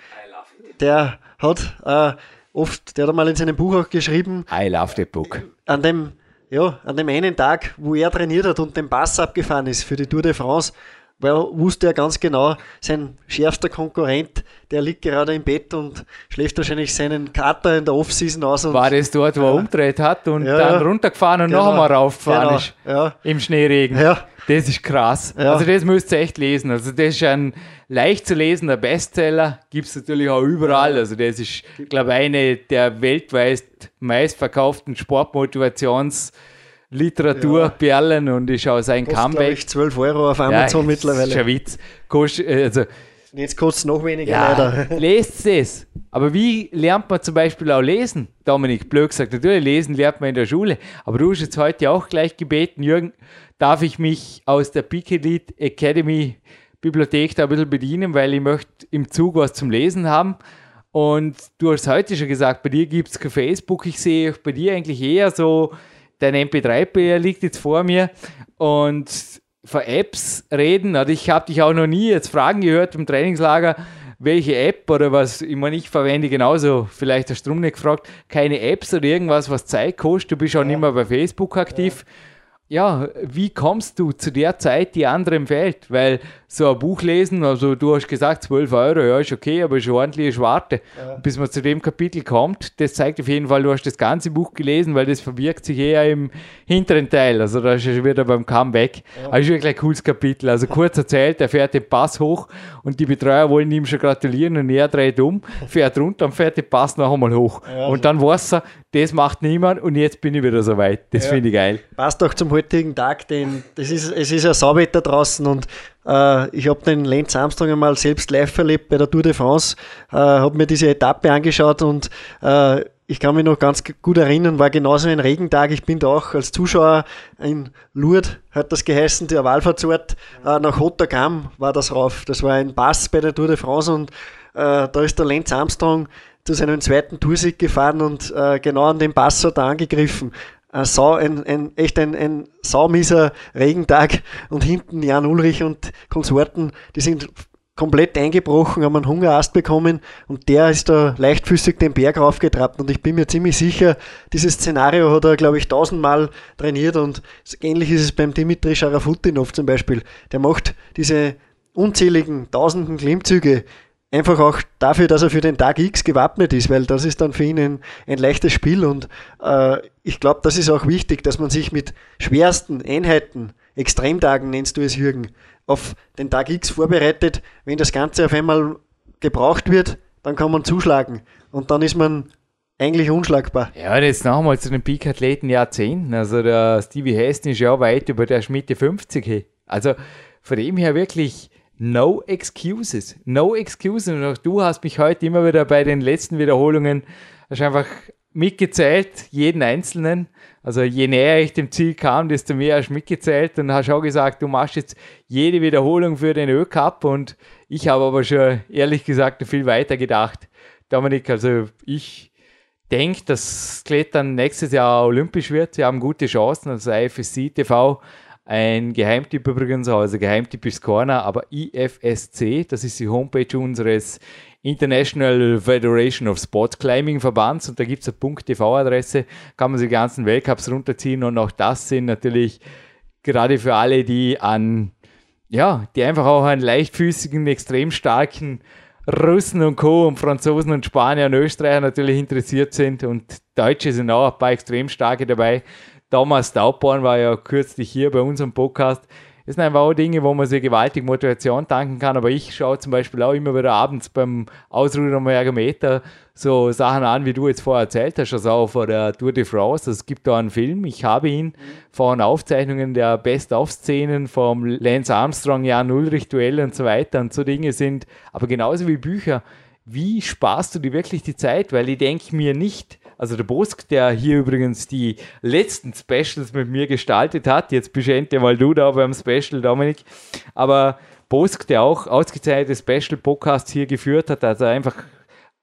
der hat äh, oft, der hat mal in seinem Buch auch geschrieben, I love the book. An dem, ja, an dem einen Tag, wo er trainiert hat und den Pass abgefahren ist für die Tour de France, weil wusste er ganz genau, sein schärfster Konkurrent, der liegt gerade im Bett und schläft wahrscheinlich seinen Kater in der Offseason aus. War das dort, wo er umdreht hat und ja, dann runtergefahren und genau, noch einmal raufgefahren genau, ist ja. im Schneeregen? Ja. Das ist krass. Ja. Also das müsst ihr echt lesen. Also das ist ein leicht zu lesender Bestseller. Gibt es natürlich auch überall. Also das ist, glaube ich, eine der weltweit meistverkauften Sportmotivations- Literaturperlen ja. und ich schaue sein Kostet, Comeback. Ich 12 Euro auf Amazon ja, mittlerweile. Das ist ein Witz. Kost, äh, also, Jetzt kostet es noch weniger ja, leider. Lest es. Aber wie lernt man zum Beispiel auch lesen? Dominik, blöd gesagt, natürlich lesen lernt man in der Schule. Aber du hast jetzt heute auch gleich gebeten, Jürgen, darf ich mich aus der Peak Elite Academy Bibliothek da ein bisschen bedienen, weil ich möchte im Zug was zum Lesen haben. Und du hast heute schon gesagt, bei dir gibt es kein Facebook. Ich sehe bei dir eigentlich eher so dein MP3-Player liegt jetzt vor mir und von Apps reden. Also ich habe dich auch noch nie jetzt Fragen gehört im Trainingslager, welche App oder was, ich meine, ich verwende genauso, vielleicht hast du nicht gefragt, keine Apps oder irgendwas, was Zeit kostet. Du bist auch ja. nicht mehr bei Facebook aktiv. Ja ja, wie kommst du zu der Zeit, die anderen fällt? Weil so ein Buch lesen, also du hast gesagt 12 Euro, ja, ist okay, aber ist ordentlich Schwarte. Ja. Bis man zu dem Kapitel kommt, das zeigt auf jeden Fall, du hast das ganze Buch gelesen, weil das verbirgt sich eher im hinteren Teil. Also da ist er wieder beim Comeback. Ja. Also ist wirklich ein cooles Kapitel. Also kurz erzählt, er fährt den Pass hoch und die Betreuer wollen ihm schon gratulieren und er dreht um, fährt runter und fährt den Pass noch einmal hoch. Ja, und dann weiß er, das macht niemand und jetzt bin ich wieder soweit. Das Ja. finde ich geil. Passt auch zum heutigen Tag, denn das ist, es ist ja Sauwetter draußen und äh, ich habe den Lenz Armstrong einmal selbst live erlebt bei der Tour de France, äh, habe mir diese Etappe angeschaut und äh, ich kann mich noch ganz gut erinnern, war genauso ein Regentag. Ich bin da auch als Zuschauer in Lourdes, hat das geheißen, der Wallfahrtsort, äh, nach Rotterdam war das rauf. Das war ein Pass bei der Tour de France und äh, da ist der Lenz Armstrong zu seinem zweiten Toursieg gefahren und äh, genau an dem Pass hat er angegriffen. Ein Sau, ein, ein, echt ein, ein saumieser Regentag und hinten Jan Ulrich und Konsorten, die sind komplett eingebrochen, haben einen Hungerast bekommen und der ist da leichtfüßig den Berg raufgetrappt und ich bin mir ziemlich sicher, dieses Szenario hat er, glaube ich, tausendmal trainiert und ähnlich ist es beim Dimitri Scharafutinov zum Beispiel. Der macht diese unzähligen tausenden Klimmzüge einfach auch dafür, dass er für den Tag X gewappnet ist, weil das ist dann für ihn ein, ein leichtes Spiel und äh, ich glaube, das ist auch wichtig, dass man sich mit schwersten Einheiten, Extremtagen nennst du es Jürgen, auf den Tag X vorbereitet. Wenn das Ganze auf einmal gebraucht wird, dann kann man zuschlagen und dann ist man eigentlich unschlagbar. Ja, jetzt nochmal zu den Peak-Athleten Jahrzehnten. Also der Stevie Heston ist ja weit über der Mitte 50. hey. Also von dem her wirklich no excuses. No excuses. Und auch du hast mich heute immer wieder bei den letzten Wiederholungen einfach mitgezählt, jeden Einzelnen. Also je näher ich dem Ziel kam, desto mehr hast du mitgezählt und hast auch gesagt, du machst jetzt jede Wiederholung für den Ö-Cup und ich habe aber schon ehrlich gesagt viel weiter gedacht. Dominik, also ich denke, dass Klettern nächstes Jahr olympisch wird. Sie haben gute Chancen. Also IFSC TV, ein Geheimtipp übrigens, also Geheimtipp ist Corner, aber IFSC, das ist die Homepage unseres International Federation of Sport Climbing Verbands und da gibt es eine .tv-Adresse, kann man die ganzen Weltcups runterziehen und auch das sind natürlich gerade für alle, die an, ja, die einfach auch an leichtfüßigen, extrem starken Russen und Co. und Franzosen und Spanier und Österreicher natürlich interessiert sind und Deutsche sind auch ein paar extrem starke dabei. Thomas Daubborn war ja kürzlich hier bei unserem Podcast. Das sind einfach auch Dinge, wo man sich gewaltig Motivation tanken kann. Aber ich schaue zum Beispiel auch immer wieder abends beim Ausrudern am Ergometer so Sachen an, wie du jetzt vorher erzählt hast, also auch vor der Tour de France. Es gibt da einen Film, ich habe ihn von Aufzeichnungen der Best-of-Szenen vom Lance Armstrong, Jan Ulrich Duell und so weiter. Und so Dinge sind, aber genauso wie Bücher, wie sparst du dir wirklich die Zeit? Weil ich denke mir nicht, also der Bosk, der hier übrigens die letzten Specials mit mir gestaltet hat, jetzt bist endlich mal du da beim Special, Dominik, aber Bosk, der auch ausgezeichnete Special-Podcasts hier geführt hat, also einfach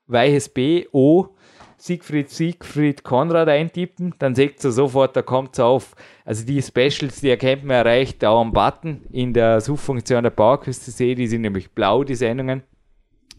weiches B, O, Siegfried, Siegfried, Konrad eintippen, dann seht ihr sofort, da kommt es auf. Also die Specials, die erkennt man erreicht da am Button in der Suchfunktion der Bauerküste See, die sind nämlich blau, die Sendungen.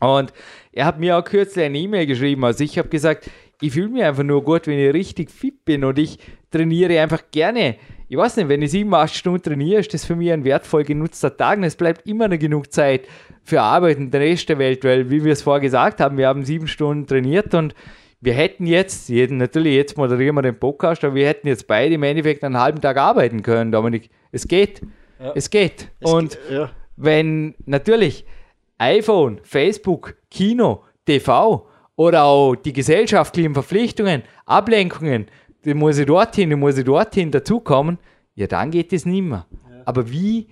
Und er hat mir auch kürzlich eine E-Mail geschrieben. Also ich habe gesagt, ich fühle mich einfach nur gut, wenn ich richtig fit bin und ich trainiere einfach gerne. Ich weiß nicht, wenn ich sieben, acht Stunden trainiere, ist das für mich ein wertvoll genutzter Tag und es bleibt immer noch genug Zeit für Arbeit und den Rest der Welt, weil, wie wir es vorher gesagt haben, wir haben sieben Stunden trainiert und wir hätten jetzt, jeden, natürlich jetzt moderieren wir den Podcast, aber wir hätten jetzt beide im Endeffekt einen halben Tag arbeiten können, Dominik. Es geht. Es geht. Es und geht- ja. wenn natürlich iPhone, Facebook, Kino, TV oder auch die gesellschaftlichen Verpflichtungen, Ablenkungen, die muss ich dorthin, die muss ich dorthin dazukommen, ja, dann geht es nicht mehr. Aber wie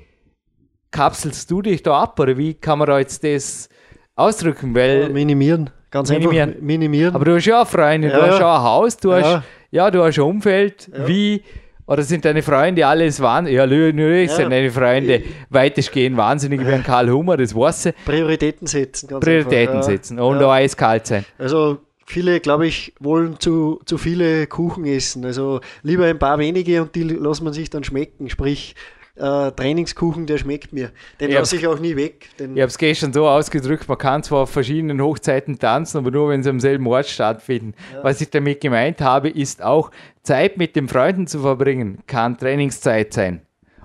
kapselst du dich da ab oder wie kann man da jetzt das ausdrücken? Weil, minimieren, ganz Minimieren. einfach minimieren. aber du hast ja auch Freunde, du Ja, hast ja. ja ein Haus, du hast, Ja. ja, du hast ein Umfeld, wie, oder sind deine Freunde alles wahnsinnig? Ja, natürlich Ja. sind deine Freunde weitestgehend wahnsinnig wie ein Karl Hummer, das weiß ich. Prioritäten setzen. Prioritäten einfach, setzen und ja. auch eiskalt sein. Also viele, glaube ich, wollen zu, zu viele Kuchen essen. Also lieber ein paar wenige und die lässt man sich dann schmecken. Sprich, äh, Trainingskuchen, der schmeckt mir. Den Ja. lasse ich auch nie weg. Den, Ich habe es gestern so ausgedrückt, man kann zwar auf verschiedenen Hochzeiten tanzen, aber nur wenn sie am selben Ort stattfinden. Was ich damit gemeint habe, ist auch Zeit mit den Freunden zu verbringen, kann Trainingszeit sein.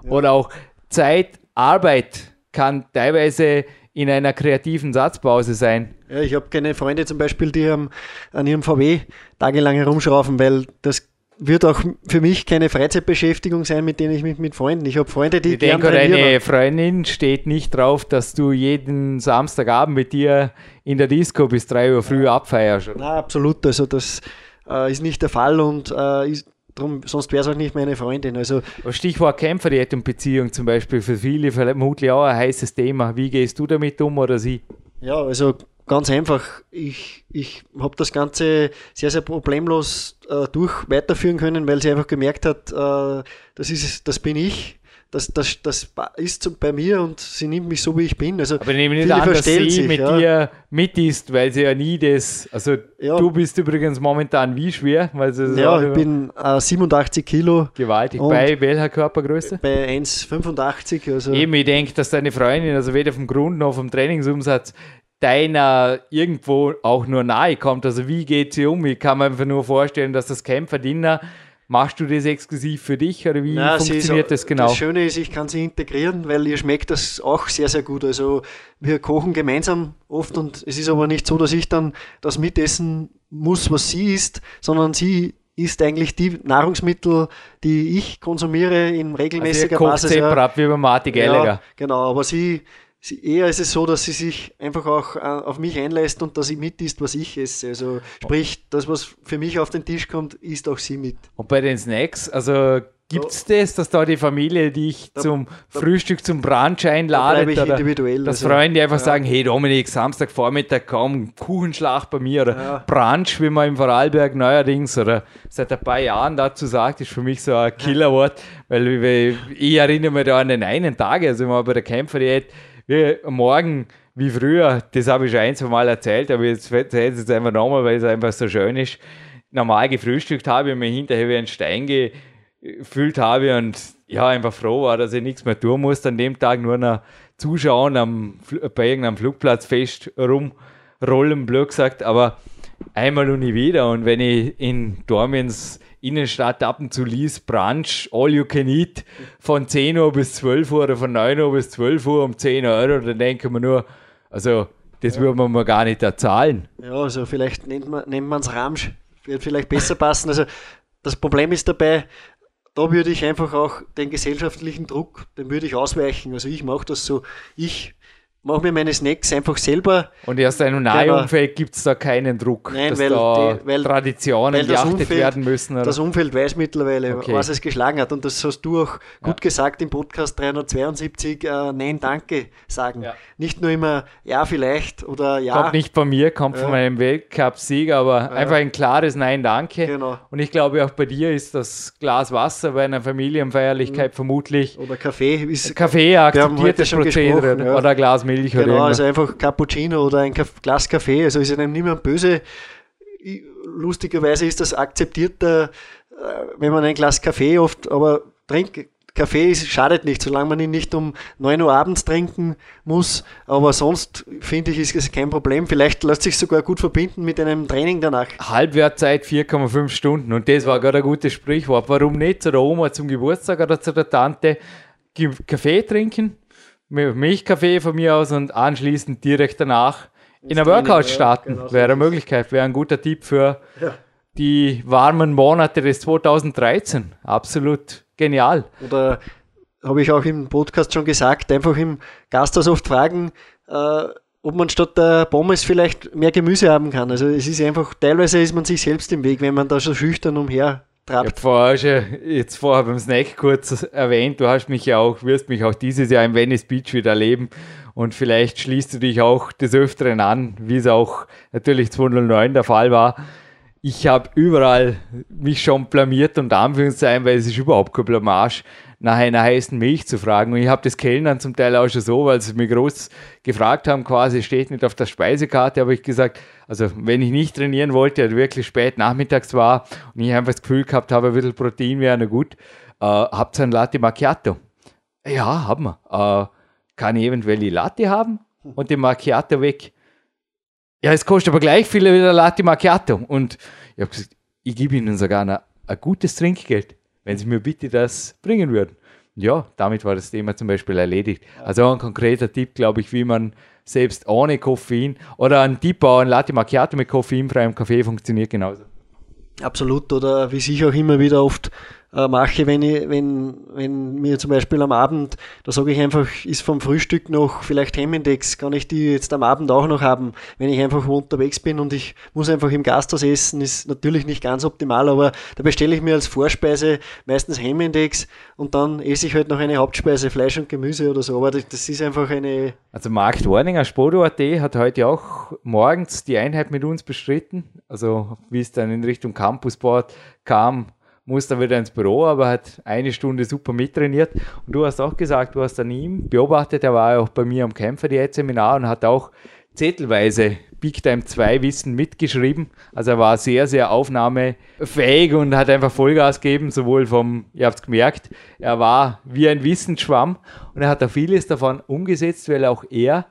Oder auch Zeit, Arbeit kann teilweise in einer kreativen Satzpause sein. Ja, ich habe keine Freunde zum Beispiel, die am, an ihrem VW tagelang herumschrauben, weil das wird auch für mich keine Freizeitbeschäftigung sein, mit denen ich mich mit Freunden. Ich habe Freunde, die Ich denke, deine Freundin steht nicht drauf, dass du jeden Samstagabend mit dir in der Disco bis 3 Uhr früh abfeierst. Na, absolut. Also das äh, ist nicht der Fall und äh, ist, drum, sonst wäre es auch nicht meine Freundin. Also, Stichwort Kämpferdiät und Beziehung zum Beispiel für viele vermutlich auch ein heißes Thema. Wie gehst du damit um oder sie? Ja, also ganz einfach. Ich, ich habe das Ganze sehr, sehr problemlos äh, durch weiterführen können, weil sie einfach gemerkt hat, äh, das, ist, das bin ich. Das, das, das ist bei mir und sie nimmt mich so, wie ich bin. Also, Aber nehme nicht an, dass sie sich, mit ja. dir mit ist, weil sie ja nie das. Also, ja. du bist übrigens momentan wie schwer? Weil ja, ich bin äh, 87 Kilo. Gewaltig. Bei welcher Körpergröße? Bei 1,85. Also Eben, ich denke, dass deine Freundin, also weder vom Grund noch vom Trainingsumsatz, deiner irgendwo auch nur nahe kommt. Also wie geht sie um? Ich kann mir einfach nur vorstellen, dass das Kämpferdiener, machst du das exklusiv für dich oder wie Nein, funktioniert ist, das genau? Das Schöne ist, ich kann sie integrieren, weil ihr schmeckt das auch sehr, sehr gut. Also wir kochen gemeinsam oft und es ist aber nicht so, dass ich dann das mitessen muss, was sie isst, sondern sie isst eigentlich die Nahrungsmittel, die ich konsumiere in regelmäßiger also Basis. Separat ja. wie bei Marty Gallagher. Ja, genau, aber sie sie, eher ist es so, dass sie sich einfach auch äh, auf mich einlässt und dass sie mit isst, was ich esse. Also sprich, das, was für mich auf den Tisch kommt, isst auch sie mit. Und bei den Snacks, also Gibt es das, dass da die Familie dich zum da, Frühstück, zum Brunch einladet? Da oder individuell. Dass also, Freunde einfach ja. sagen, hey Dominik, Samstagvormittag komm, Kuchenschlag bei mir oder ja. Brunch, wie man im Vorarlberg neuerdings oder seit ein paar Jahren dazu sagt, ist für mich so ein Killerwort, weil, weil ich erinnere mich da an den einen Tag, also immer bei der Kämpferdiät, morgen wie früher, das habe ich schon ein, zwei Mal erzählt, aber jetzt erzähle ich es einfach nochmal, weil es einfach so schön ist. Normal gefrühstückt habe ich mir hinterher wie ein Stein gefühlt habe und ja, einfach froh war, dass ich nichts mehr tun musste. An dem Tag nur noch zuschauen, am, bei irgendeinem Flugplatzfest rumrollen, blöd gesagt, aber einmal und nie wieder. Und wenn ich in Dormens Innenstadt ab und zu liest, Brunch, All You Can Eat von 10 Uhr bis 12 Uhr oder von 9 Uhr bis 12 Uhr um 10 Euro, dann denken wir nur, also das ja. würde man mal gar nicht erzahlen. Ja, also vielleicht nennt man es Ramsch, wird vielleicht besser passen. Also das Problem ist dabei, da würde ich einfach auch den gesellschaftlichen Druck, den würde ich ausweichen. Also ich mache das so, ich mache mir meine Snacks einfach selber. Und erst in einem nahen Umfeld gibt es da keinen Druck, Nein, dass weil da die, weil, Traditionen weil geachtet Umfeld, werden müssen. Oder? Das Umfeld weiß mittlerweile, okay. was es geschlagen hat. Und das hast du auch gut ja. gesagt im Podcast 372, äh, Nein, danke sagen. Ja. Nicht nur immer Ja, vielleicht oder Ja. Kommt nicht von mir, kommt ja. von meinem Weltcup-Sieg, aber einfach ein klares Nein, danke. Genau. Und ich glaube, auch bei dir ist das Glas Wasser bei einer Familienfeierlichkeit mhm. vermutlich. Oder Kaffee. Ist, Kaffee akzeptiertes Prozedere oder Glas Milch genau, oder Genau, also einfach Cappuccino oder ein Glas Kaffee, also ist einem niemand böse. Lustigerweise ist das akzeptierter, äh, wenn man ein Glas Kaffee oft, aber trinkt. Kaffee schadet nicht, solange man ihn nicht um 9 Uhr abends trinken muss. Aber sonst finde ich, ist es kein Problem. Vielleicht lässt sich sogar gut verbinden mit einem Training danach. Halbwertzeit 4,5 Stunden. Und das war gerade ein gutes Sprichwort. Warum nicht zu der Oma zum Geburtstag oder zu der Tante Kaffee trinken? Milchkaffee von mir aus und anschließend direkt danach in ein Workout starten. Genau wäre eine Möglichkeit, wäre ein guter Tipp für ja. die warmen Monate des 2013. Absolut genial. Oder habe ich auch im Podcast schon gesagt, einfach im Gasthaus oft fragen, äh, ob man statt der Pommes vielleicht mehr Gemüse haben kann. Also es ist einfach, teilweise ist man sich selbst im Weg, wenn man da so schüchtern umher trabt. Ich vorher schon, jetzt vorher beim Snack kurz erwähnt, du hast mich ja auch, wirst mich auch dieses Jahr im Venice Beach wieder erleben und vielleicht schließt du dich auch des Öfteren an, wie es auch natürlich 2009 der Fall war. Ich habe überall mich schon blamiert und Anführungszeichen, weil es ist überhaupt kein Blamage nach einer heißen Milch zu fragen. Und ich habe das Kellnern zum Teil auch schon so, weil sie mich groß gefragt haben, quasi steht nicht auf der Speisekarte, habe ich gesagt, also wenn ich nicht trainieren wollte, also wirklich spät nachmittags war und ich einfach das Gefühl gehabt habe, ein bisschen Protein wäre noch gut, äh, habt ihr ein Latte Macchiato? Ja, haben wir. Äh, kann ich eventuell die Latte haben und den Macchiato weg? Ja, es kostet aber gleich viel wie der Latte Macchiato. Und ich habe gesagt, ich gebe Ihnen sogar ein, ein gutes Trinkgeld wenn Sie mir bitte das bringen würden. Ja, damit war das Thema zum Beispiel erledigt. Also ein konkreter Tipp, glaube ich, wie man selbst ohne Koffein oder ein Tipp ein Latte Macchiato mit koffeinfreiem Kaffee funktioniert genauso. Absolut, oder wie sich auch immer wieder oft äh, mache, wenn ich, wenn, wenn mir zum Beispiel am Abend, da sage ich einfach, ist vom Frühstück noch vielleicht Hemmindex, kann ich die jetzt am Abend auch noch haben, wenn ich einfach unterwegs bin und ich muss einfach im Gasthaus essen, ist natürlich nicht ganz optimal, aber da bestelle ich mir als Vorspeise meistens Hemmindex und dann esse ich halt noch eine Hauptspeise, Fleisch und Gemüse oder so, aber das, ist einfach eine... Also Markt Warninger, Spodo.at hat heute auch morgens die Einheit mit uns bestritten, also wie es dann in Richtung Campusboard kam, muss dann wieder ins Büro, aber hat eine Stunde super mittrainiert. Und du hast auch gesagt, du hast an ihm beobachtet, er war ja auch bei mir am Kämpfer Seminar und hat auch zettelweise Big Time 2 Wissen mitgeschrieben. Also er war sehr, sehr aufnahmefähig und hat einfach Vollgas gegeben, sowohl vom, ihr habt es gemerkt, er war wie ein Wissensschwamm und er hat auch vieles davon umgesetzt, weil auch er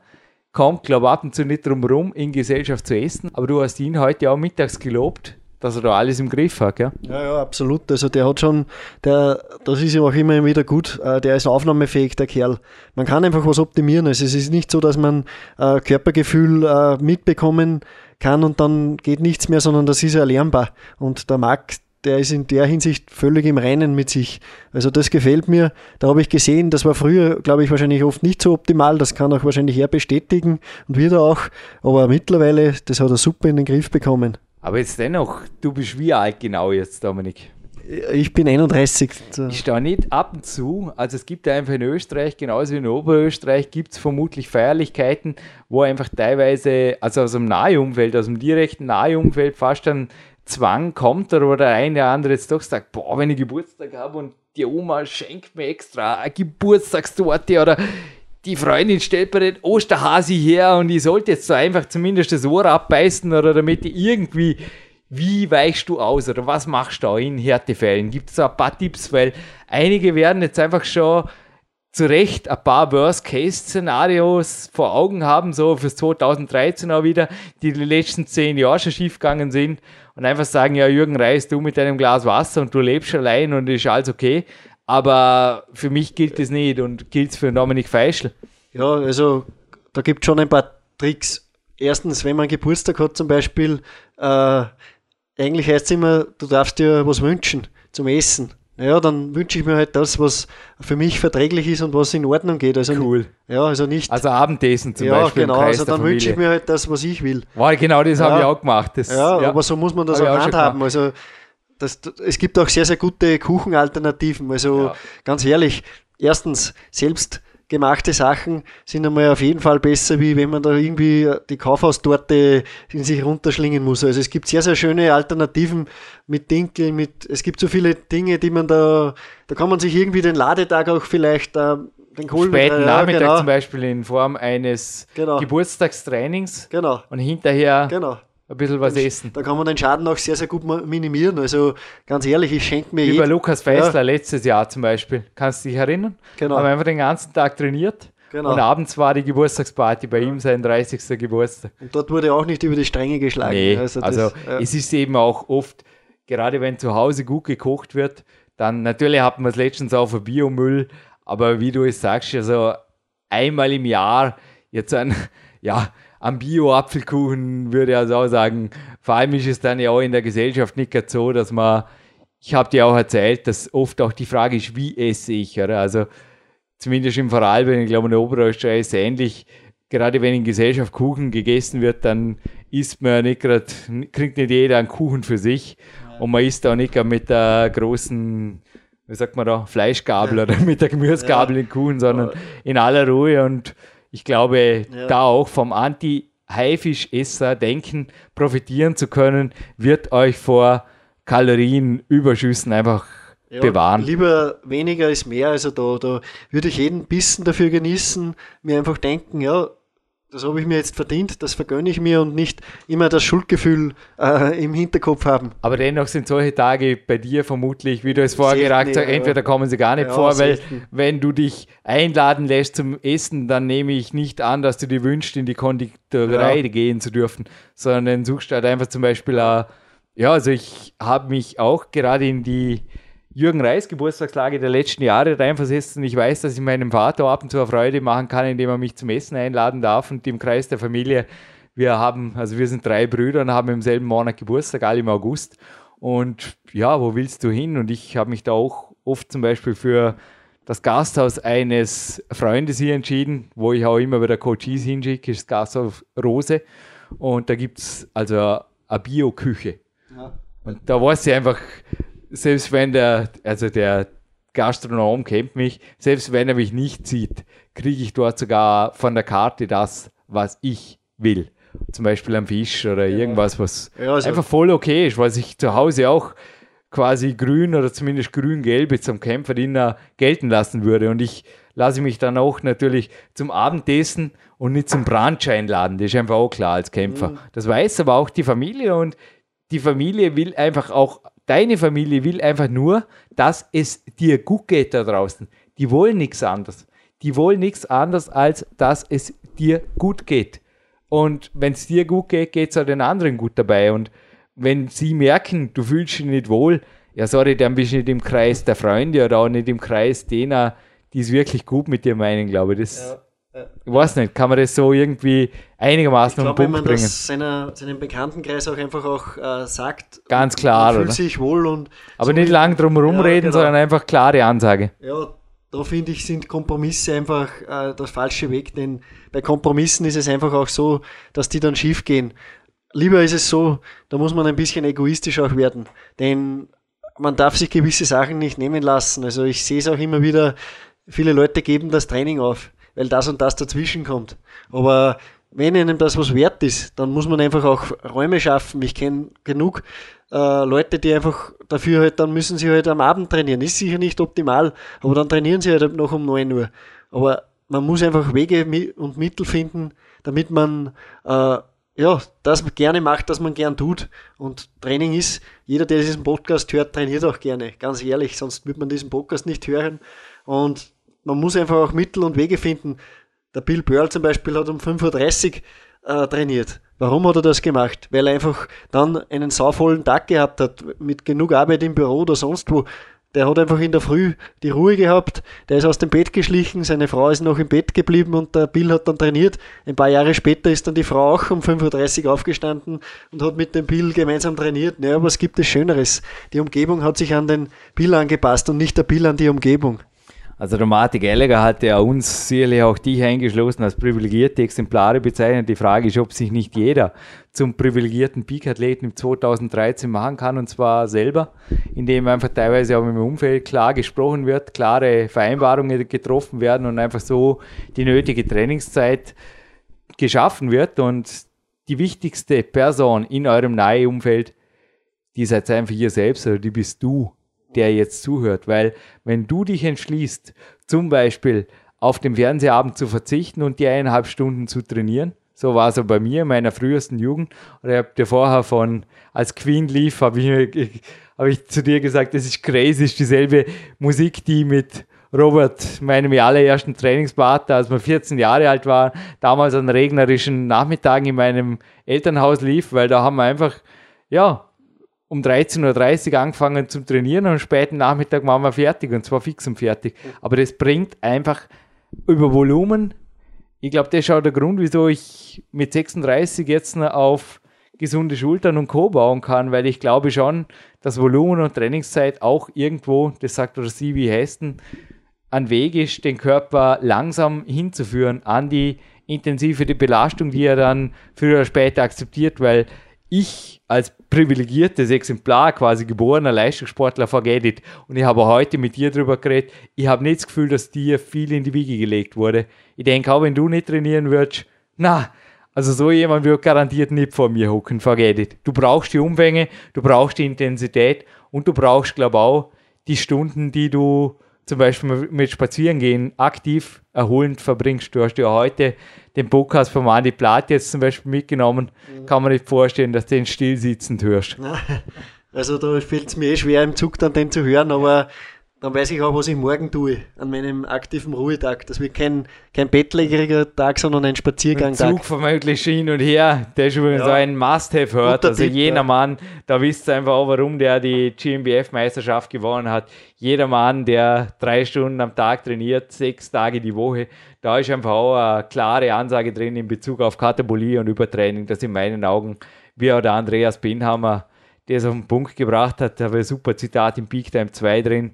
kommt, glaube ich, ab und zu nicht drum rum, in Gesellschaft zu essen. Aber du hast ihn heute auch mittags gelobt dass er da alles im Griff hat, gell? Ja, ja, absolut. Also der hat schon, der, das ist ja auch immer wieder gut, äh, der ist aufnahmefähig, der Kerl. Man kann einfach was optimieren. Also es ist nicht so, dass man äh, Körpergefühl äh, mitbekommen kann und dann geht nichts mehr, sondern das ist ja lernbar. Und der Marc, der ist in der Hinsicht völlig im Reinen mit sich. Also das gefällt mir. Da habe ich gesehen, das war früher, glaube ich, wahrscheinlich oft nicht so optimal. Das kann auch wahrscheinlich er bestätigen und wird er auch. Aber mittlerweile, das hat er super in den Griff bekommen. Aber jetzt dennoch, du bist wie alt genau jetzt, Dominik? Ich bin 31. Ich stehe nicht ab und zu. Also es gibt einfach in Österreich, genauso wie in Oberösterreich, gibt es vermutlich Feierlichkeiten, wo einfach teilweise, also aus dem Nahumfeld, aus dem direkten Nahumfeld fast ein Zwang kommt oder wo der eine oder andere jetzt doch sagt, boah, wenn ich Geburtstag habe und die Oma schenkt mir extra eine Geburtstagstorte oder die Freundin stellt mir den Osterhasi her und ich sollte jetzt so einfach zumindest das Ohr abbeißen oder damit ich irgendwie, wie weichst du aus oder was machst du in Härtefällen? Gibt es da ein paar Tipps? Weil einige werden jetzt einfach schon zu Recht ein paar Worst-Case-Szenarios vor Augen haben, so fürs 2013 auch wieder, die die letzten zehn Jahre schon schiefgegangen sind und einfach sagen, ja Jürgen Reis, du mit deinem Glas Wasser und du lebst allein und ist alles okay. Aber für mich gilt das nicht und gilt es für Dominik Feischl. Ja, also da gibt es schon ein paar Tricks. Erstens, wenn man Geburtstag hat zum Beispiel, äh, eigentlich heißt es immer, du darfst dir was wünschen zum Essen. Ja, dann wünsche ich mir halt das, was für mich verträglich ist und was in Ordnung geht. Also cool. Ja, also nicht. Also Abendessen zum ja, Beispiel. Ja, genau. also dann wünsche ich mir halt das, was ich will. Wow, genau das ja. habe ich auch gemacht. Das, ja, ja, aber so muss man das auch handhaben. Also das, es gibt auch sehr, sehr gute Kuchenalternativen. Also ja. ganz ehrlich, erstens, selbst gemachte Sachen sind einmal auf jeden Fall besser, wie wenn man da irgendwie die Kaufhaustorte in sich runterschlingen muss. Also es gibt sehr, sehr schöne Alternativen mit Dinkel, mit, es gibt so viele Dinge, die man da, da kann man sich irgendwie den Ladetag auch vielleicht äh, den Kohlen Späten ja, Nachmittag genau. zum Beispiel in Form eines genau. Geburtstagstrainings genau. und hinterher genau ein bisschen was essen. Da kann man den Schaden auch sehr, sehr gut minimieren. Also ganz ehrlich, ich schenke mir. Über Lukas Feißler ja. letztes Jahr zum Beispiel. Kannst du dich erinnern? Genau. Haben einfach den ganzen Tag trainiert. Genau. Und abends war die Geburtstagsparty bei ihm, sein 30. Geburtstag. Und dort wurde auch nicht über die Stränge geschlagen. Nee, also, das, also ja. es ist eben auch oft, gerade wenn zu Hause gut gekocht wird, dann natürlich hat man es letztens auch für Biomüll, aber wie du es sagst, also einmal im Jahr jetzt ein, ja, am Bio-Apfelkuchen würde ich also auch sagen, vor allem ist es dann ja auch in der Gesellschaft nicht so, dass man, ich habe dir auch erzählt, dass oft auch die Frage ist, wie esse ich, oder? Also zumindest im Vorarlberg, ich glaube in der Oberösterreich ist es ähnlich, gerade wenn in Gesellschaft Kuchen gegessen wird, dann isst man ja nicht gerade, kriegt nicht jeder einen Kuchen für sich und man isst auch nicht mit der großen wie sagt man da, Fleischgabel ja. oder mit der Gemüsegabel ja. den Kuchen, sondern in aller Ruhe und ich glaube, ja. da auch vom Anti-Haifisch-Esser denken, profitieren zu können, wird euch vor Kalorienüberschüssen einfach ja, bewahren. Lieber weniger ist mehr. Also da, da würde ich jeden Bissen dafür genießen, mir einfach denken, ja, das habe ich mir jetzt verdient, das vergönne ich mir und nicht immer das Schuldgefühl äh, im Hinterkopf haben. Aber dennoch sind solche Tage bei dir vermutlich, wie du es vorher gesagt hast, entweder kommen sie gar nicht ja, vor, weil wenn du dich einladen lässt zum Essen, dann nehme ich nicht an, dass du dir wünschst, in die Konditorei ja. gehen zu dürfen, sondern suchst halt einfach zum Beispiel, äh, ja, also ich habe mich auch gerade in die Jürgen Reis Geburtstagslage der letzten Jahre reinversetzt und ich weiß, dass ich meinem Vater ab und zu eine Freude machen kann, indem er mich zum Essen einladen darf und im Kreis der Familie. Wir haben, also wir sind drei Brüder und haben im selben Monat Geburtstag, alle im August. Und ja, wo willst du hin? Und ich habe mich da auch oft zum Beispiel für das Gasthaus eines Freundes hier entschieden, wo ich auch immer wieder Coaches hinschicke, ist das Gasthaus Rose. Und da gibt es also eine Bio-Küche. Ja. Und da weiß ich einfach, selbst wenn der, also der Gastronom kennt mich, selbst wenn er mich nicht sieht, kriege ich dort sogar von der Karte das, was ich will. Zum Beispiel am Fisch oder ja. irgendwas, was ja, also einfach voll okay ist, was ich zu Hause auch quasi grün oder zumindest grün-gelb zum Kämpferdiener gelten lassen würde. Und ich lasse mich dann auch natürlich zum Abendessen und nicht zum Brunch einladen. Das ist einfach auch klar als Kämpfer. Mhm. Das weiß aber auch die Familie und die Familie will einfach auch, deine Familie will einfach nur, dass es dir gut geht da draußen. Die wollen nichts anderes. Die wollen nichts anderes, als dass es dir gut geht. Und wenn es dir gut geht, geht es auch den anderen gut dabei. Und wenn sie merken, du fühlst dich nicht wohl, ja, sorry, dann bist du nicht im Kreis der Freunde oder auch nicht im Kreis derer, die es wirklich gut mit dir meinen, glaube ich. Das, ja. Ich weiß nicht, kann man das so irgendwie einigermaßen ich glaub, Punkt wenn man bringen? Das seiner, seinem Bekanntenkreis auch einfach auch äh, sagt. Ganz klar, fühlt sich wohl und. Aber so nicht lang drum herum ja, reden, genau. sondern einfach klare Ansage. Ja, da finde ich, sind Kompromisse einfach äh, der falsche Weg, denn bei Kompromissen ist es einfach auch so, dass die dann schief gehen. Lieber ist es so, da muss man ein bisschen egoistisch auch werden, denn man darf sich gewisse Sachen nicht nehmen lassen. Also ich sehe es auch immer wieder, viele Leute geben das Training auf, weil das und das dazwischen kommt. Aber wenn einem das was wert ist, dann muss man einfach auch Räume schaffen. Ich kenne genug äh, Leute, die einfach dafür halt, dann müssen sie halt am Abend trainieren. Ist sicher nicht optimal, aber dann trainieren sie halt noch um 9 Uhr. Aber man muss einfach Wege und Mittel finden, damit man äh, ja, das gerne macht, das man gern tut. Und Training ist, jeder, der diesen Podcast hört, trainiert auch gerne, ganz ehrlich, sonst würde man diesen Podcast nicht hören. Und man muss einfach auch Mittel und Wege finden. Der Bill Pearl zum Beispiel hat um 5.30 Uhr äh, trainiert. Warum hat er das gemacht? Weil er einfach dann einen sauvollen Tag gehabt hat, mit genug Arbeit im Büro oder sonst wo. Der hat einfach in der Früh die Ruhe gehabt, der ist aus dem Bett geschlichen, seine Frau ist noch im Bett geblieben und der Bill hat dann trainiert. Ein paar Jahre später ist dann die Frau auch um 5.30 Uhr aufgestanden und hat mit dem Bill gemeinsam trainiert. Naja, was gibt es Schöneres? Die Umgebung hat sich an den Bill angepasst und nicht der Bill an die Umgebung. Also der Martin Gallagher hat ja uns sicherlich auch dich eingeschlossen als privilegierte Exemplare bezeichnet. Die Frage ist, ob sich nicht jeder zum privilegierten Peak-Athleten im 2013 machen kann und zwar selber, indem einfach teilweise auch im Umfeld klar gesprochen wird, klare Vereinbarungen getroffen werden und einfach so die nötige Trainingszeit geschaffen wird und die wichtigste Person in eurem nahen Umfeld, die seid einfach ihr selbst, oder die bist du der jetzt zuhört. Weil wenn du dich entschließt, zum Beispiel auf den Fernsehabend zu verzichten und die eineinhalb Stunden zu trainieren, so war es ja bei mir in meiner frühesten Jugend. Oder ich habe dir vorher von, als Queen lief, habe ich, hab ich zu dir gesagt, das ist crazy, ist dieselbe Musik, die mit Robert, meinem allerersten Trainingspartner, als wir 14 Jahre alt waren, damals an regnerischen Nachmittagen in meinem Elternhaus lief, weil da haben wir einfach, ja, um 13.30 Uhr angefangen zu trainieren und am späten Nachmittag waren wir fertig und zwar fix und fertig. Aber das bringt einfach über Volumen. Ich glaube, das ist auch der Grund, wieso ich mit 36 jetzt auf gesunde Schultern und Co. bauen kann, weil ich glaube schon, dass Volumen und Trainingszeit auch irgendwo, das sagt oder sie wie Hesten, ein Weg ist, den Körper langsam hinzuführen an die intensive Belastung, die er dann früher oder später akzeptiert, weil ich als privilegiertes Exemplar, quasi geborener Leistungssportler, vergeht Und ich habe heute mit dir darüber geredet. Ich habe nicht das Gefühl, dass dir viel in die Wiege gelegt wurde. Ich denke auch, wenn du nicht trainieren würdest, na, also so jemand wird garantiert nicht vor mir hocken, vergeht Du brauchst die Umfänge, du brauchst die Intensität und du brauchst, glaube ich, auch die Stunden, die du zum Beispiel mit Spazierengehen aktiv erholend verbringst. Du hast ja heute den Podcast von Andi Platt jetzt zum Beispiel mitgenommen. Mhm. Kann man nicht vorstellen, dass du den still sitzend hörst. Also da fällt es mir eh schwer im Zug dann den zu hören, aber dann weiß ich auch, was ich morgen tue, an meinem aktiven Ruhetag. Das wird kein, kein bettlägeriger Tag, sondern ein Spaziergangtag. Zug vermutlich hin und her, der ist übrigens ja. ein Must-Have hört. Also Tipp, jener ja. Mann, da wisst ihr einfach auch, warum der die GmbF-Meisterschaft gewonnen hat. Jeder Mann, der drei Stunden am Tag trainiert, sechs Tage die Woche, da ist einfach auch eine klare Ansage drin in Bezug auf Katabolie und Übertraining, das in meinen Augen, wie auch der Andreas Binhammer, der es auf den Punkt gebracht hat. Da habe ich ein super Zitat im Peak Time 2 drin.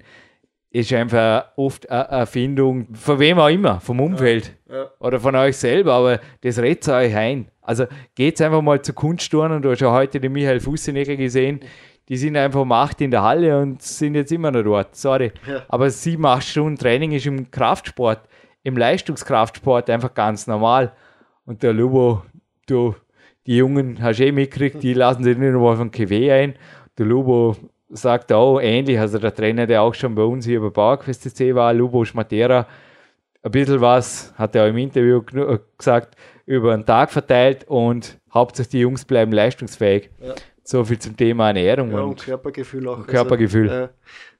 Ist einfach oft eine Erfindung, von wem auch immer, vom Umfeld Ja, ja. oder von euch selber, aber das redet euch ein. Also geht's einfach mal zu Kunstturnen. Du hast ja heute den Michael Fussenecker gesehen. Die sind einfach um 8 in der Halle und sind jetzt immer noch dort. Sorry. Ja. Aber sieben, acht Stunden Training ist im Kraftsport, im Leistungskraftsport einfach ganz normal. Und der Lubo, du, die Jungen hast eh mitgekriegt, die lassen sich nicht nur von KW ein. Der Lubo sagt auch ähnlich, also der Trainer, der auch schon bei uns hier bei Bauerquest CC war, Lubo Schmatera, ein bisschen was, hat er auch im Interview gnu- gesagt, über den Tag verteilt und hauptsächlich die Jungs bleiben leistungsfähig. Ja. So viel zum Thema Ernährung Ja, und und Körpergefühl auch. Körpergefühl. Also, äh,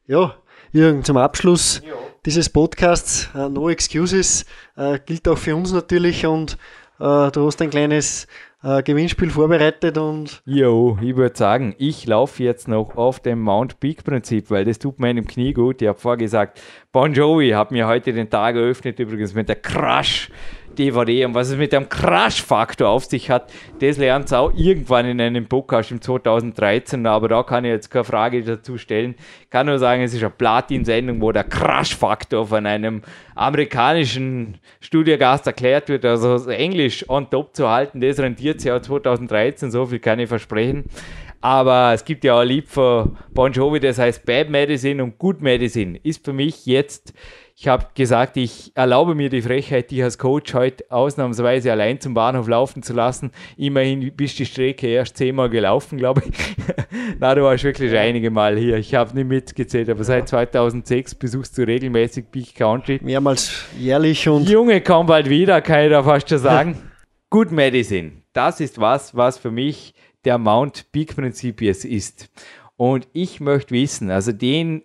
ja, Jürgen, zum Abschluss dieses Podcasts, äh, No Excuses, äh, gilt auch für uns natürlich und äh, du hast ein kleines äh, Gewinnspiel vorbereitet und Jo, ich würde sagen, ich laufe jetzt noch auf dem Mount Peak Prinzip, weil das tut meinem Knie gut. Ich habe vorgesagt, Bon Jovi hat mir heute den Tag eröffnet, übrigens mit der Crash DVD und was es mit dem Crash-Faktor auf sich hat, das lernt auch irgendwann in einem Podcast im 2013, aber da kann ich jetzt keine Frage dazu stellen. Ich kann nur sagen, es ist eine Platin-Sendung, wo der Crash-Faktor von einem amerikanischen Studiogast erklärt wird, also Englisch on top zu halten, das rentiert sich auch 2013, so viel kann ich versprechen. Aber es gibt ja auch ein Lied von Bon Jovi, das heißt Bad Medicine und Good Medicine. Ist für mich jetzt, ich habe gesagt, ich erlaube mir die Frechheit, dich als Coach heute ausnahmsweise allein zum Bahnhof laufen zu lassen. Immerhin bist die Strecke erst zehnmal gelaufen, glaube ich. Na, du warst wirklich einige Mal hier. Ich habe nicht mitgezählt, aber seit 2006 besuchst du regelmäßig Peak Country. mehrmals jährlich und Junge, komm bald wieder, kann ich da fast schon sagen. Good Medicine, das ist was, was für mich der Mount Peak Prinzip jetzt ist. Und ich möchte wissen, also den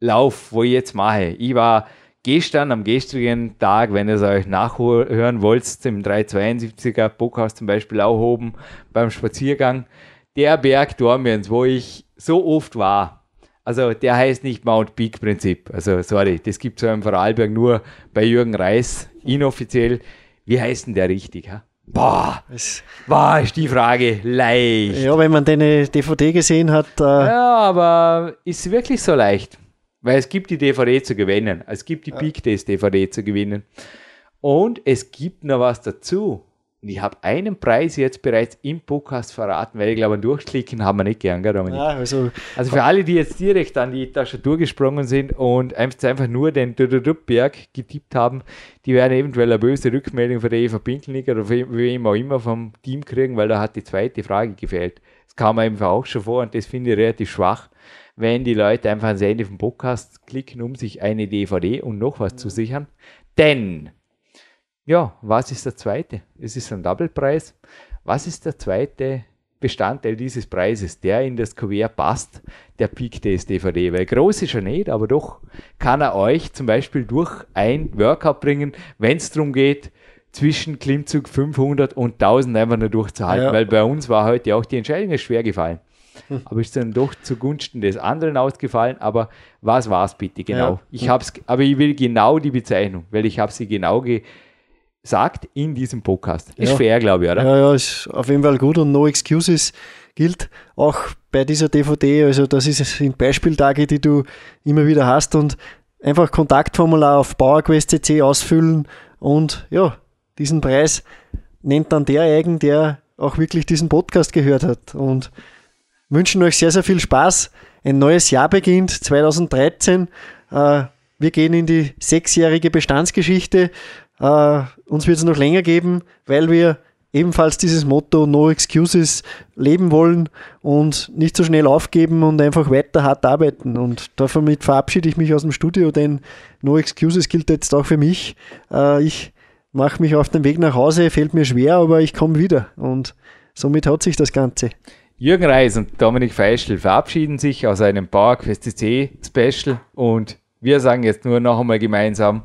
Lauf, wo ich jetzt mache, ich war gestern am gestrigen Tag, wenn ihr es euch nachhören wollt, im 372er Bockhaus zum Beispiel auch oben beim Spaziergang, der Berg Dormiens, wo ich so oft war, also der heißt nicht Mount Peak Prinzip. Also sorry, das gibt es ja im Vorarlberg nur bei Jürgen Reis, inoffiziell. Wie heißt denn der richtig? Ha? Boah, boah, ist die Frage leicht. ja, wenn man deine DVD gesehen hat, äh, Ja, aber ist wirklich so leicht? Weil es gibt die DVD zu gewinnen. Es gibt die Peak Days DVD zu gewinnen. Und es gibt noch was dazu. Und ich habe einen Preis jetzt bereits im Podcast verraten, weil ich glaube, ein Durchklicken haben wir nicht gern, gell, Dominik? ja, also Also für alle, die jetzt direkt an die Tastatur gesprungen sind und einfach nur den Berg getippt haben, die werden eventuell eine böse Rückmeldung von der Eva Pinkelnicker oder wem auch immer vom Team kriegen, weil da hat die zweite Frage gefehlt. Das kam mir einfach auch schon vor und das finde ich relativ schwach, wenn die Leute einfach ans Ende vom Podcast klicken, um sich eine DVD und noch was zu sichern. Denn, ja, was ist der zweite? Es ist ein Doublepreis. Was ist der zweite Bestandteil dieses Preises, der in das Kuvert passt, der Peak Days DVD. Weil groß ist er nicht, aber doch kann er euch zum Beispiel durch ein Workout bringen, wenn es darum geht, zwischen Klimmzug 500 und 1000 einfach nur durchzuhalten. Ja. Weil bei uns war heute auch die Entscheidung schwer gefallen. Aber ist dann doch zugunsten des anderen ausgefallen. Aber was war es bitte genau? Ja. Ich hab's, aber ich will genau die Bezeichnung, weil ich habe sie genau gesagt in diesem Podcast. Ist Ja. fair, glaube ich, oder? Ja, ja, ist auf jeden Fall gut und No Excuses gilt auch bei dieser DVD. Also, das ist sind Beispieltage, die du immer wieder hast und einfach Kontaktformular auf PowerQuest.cc ausfüllen und ja, diesen Preis nennt dann der eigen, der auch wirklich diesen Podcast gehört hat. Und wünschen euch sehr, sehr viel Spaß. Ein neues Jahr beginnt, 2013. Äh, wir gehen in die sechsjährige Bestandsgeschichte. Äh, uns wird es noch länger geben, weil wir ebenfalls dieses Motto No Excuses leben wollen und nicht so schnell aufgeben und einfach weiter hart arbeiten. Und damit verabschiede ich mich aus dem Studio, denn No Excuses gilt jetzt auch für mich. Äh, ich mache mich auf den Weg nach Hause, fällt mir schwer, aber ich komme wieder. Und somit hat sich das Ganze. Jürgen Reis und Dominik Feischl verabschieden sich aus einem PowerQuest CC Special und wir sagen jetzt nur noch einmal gemeinsam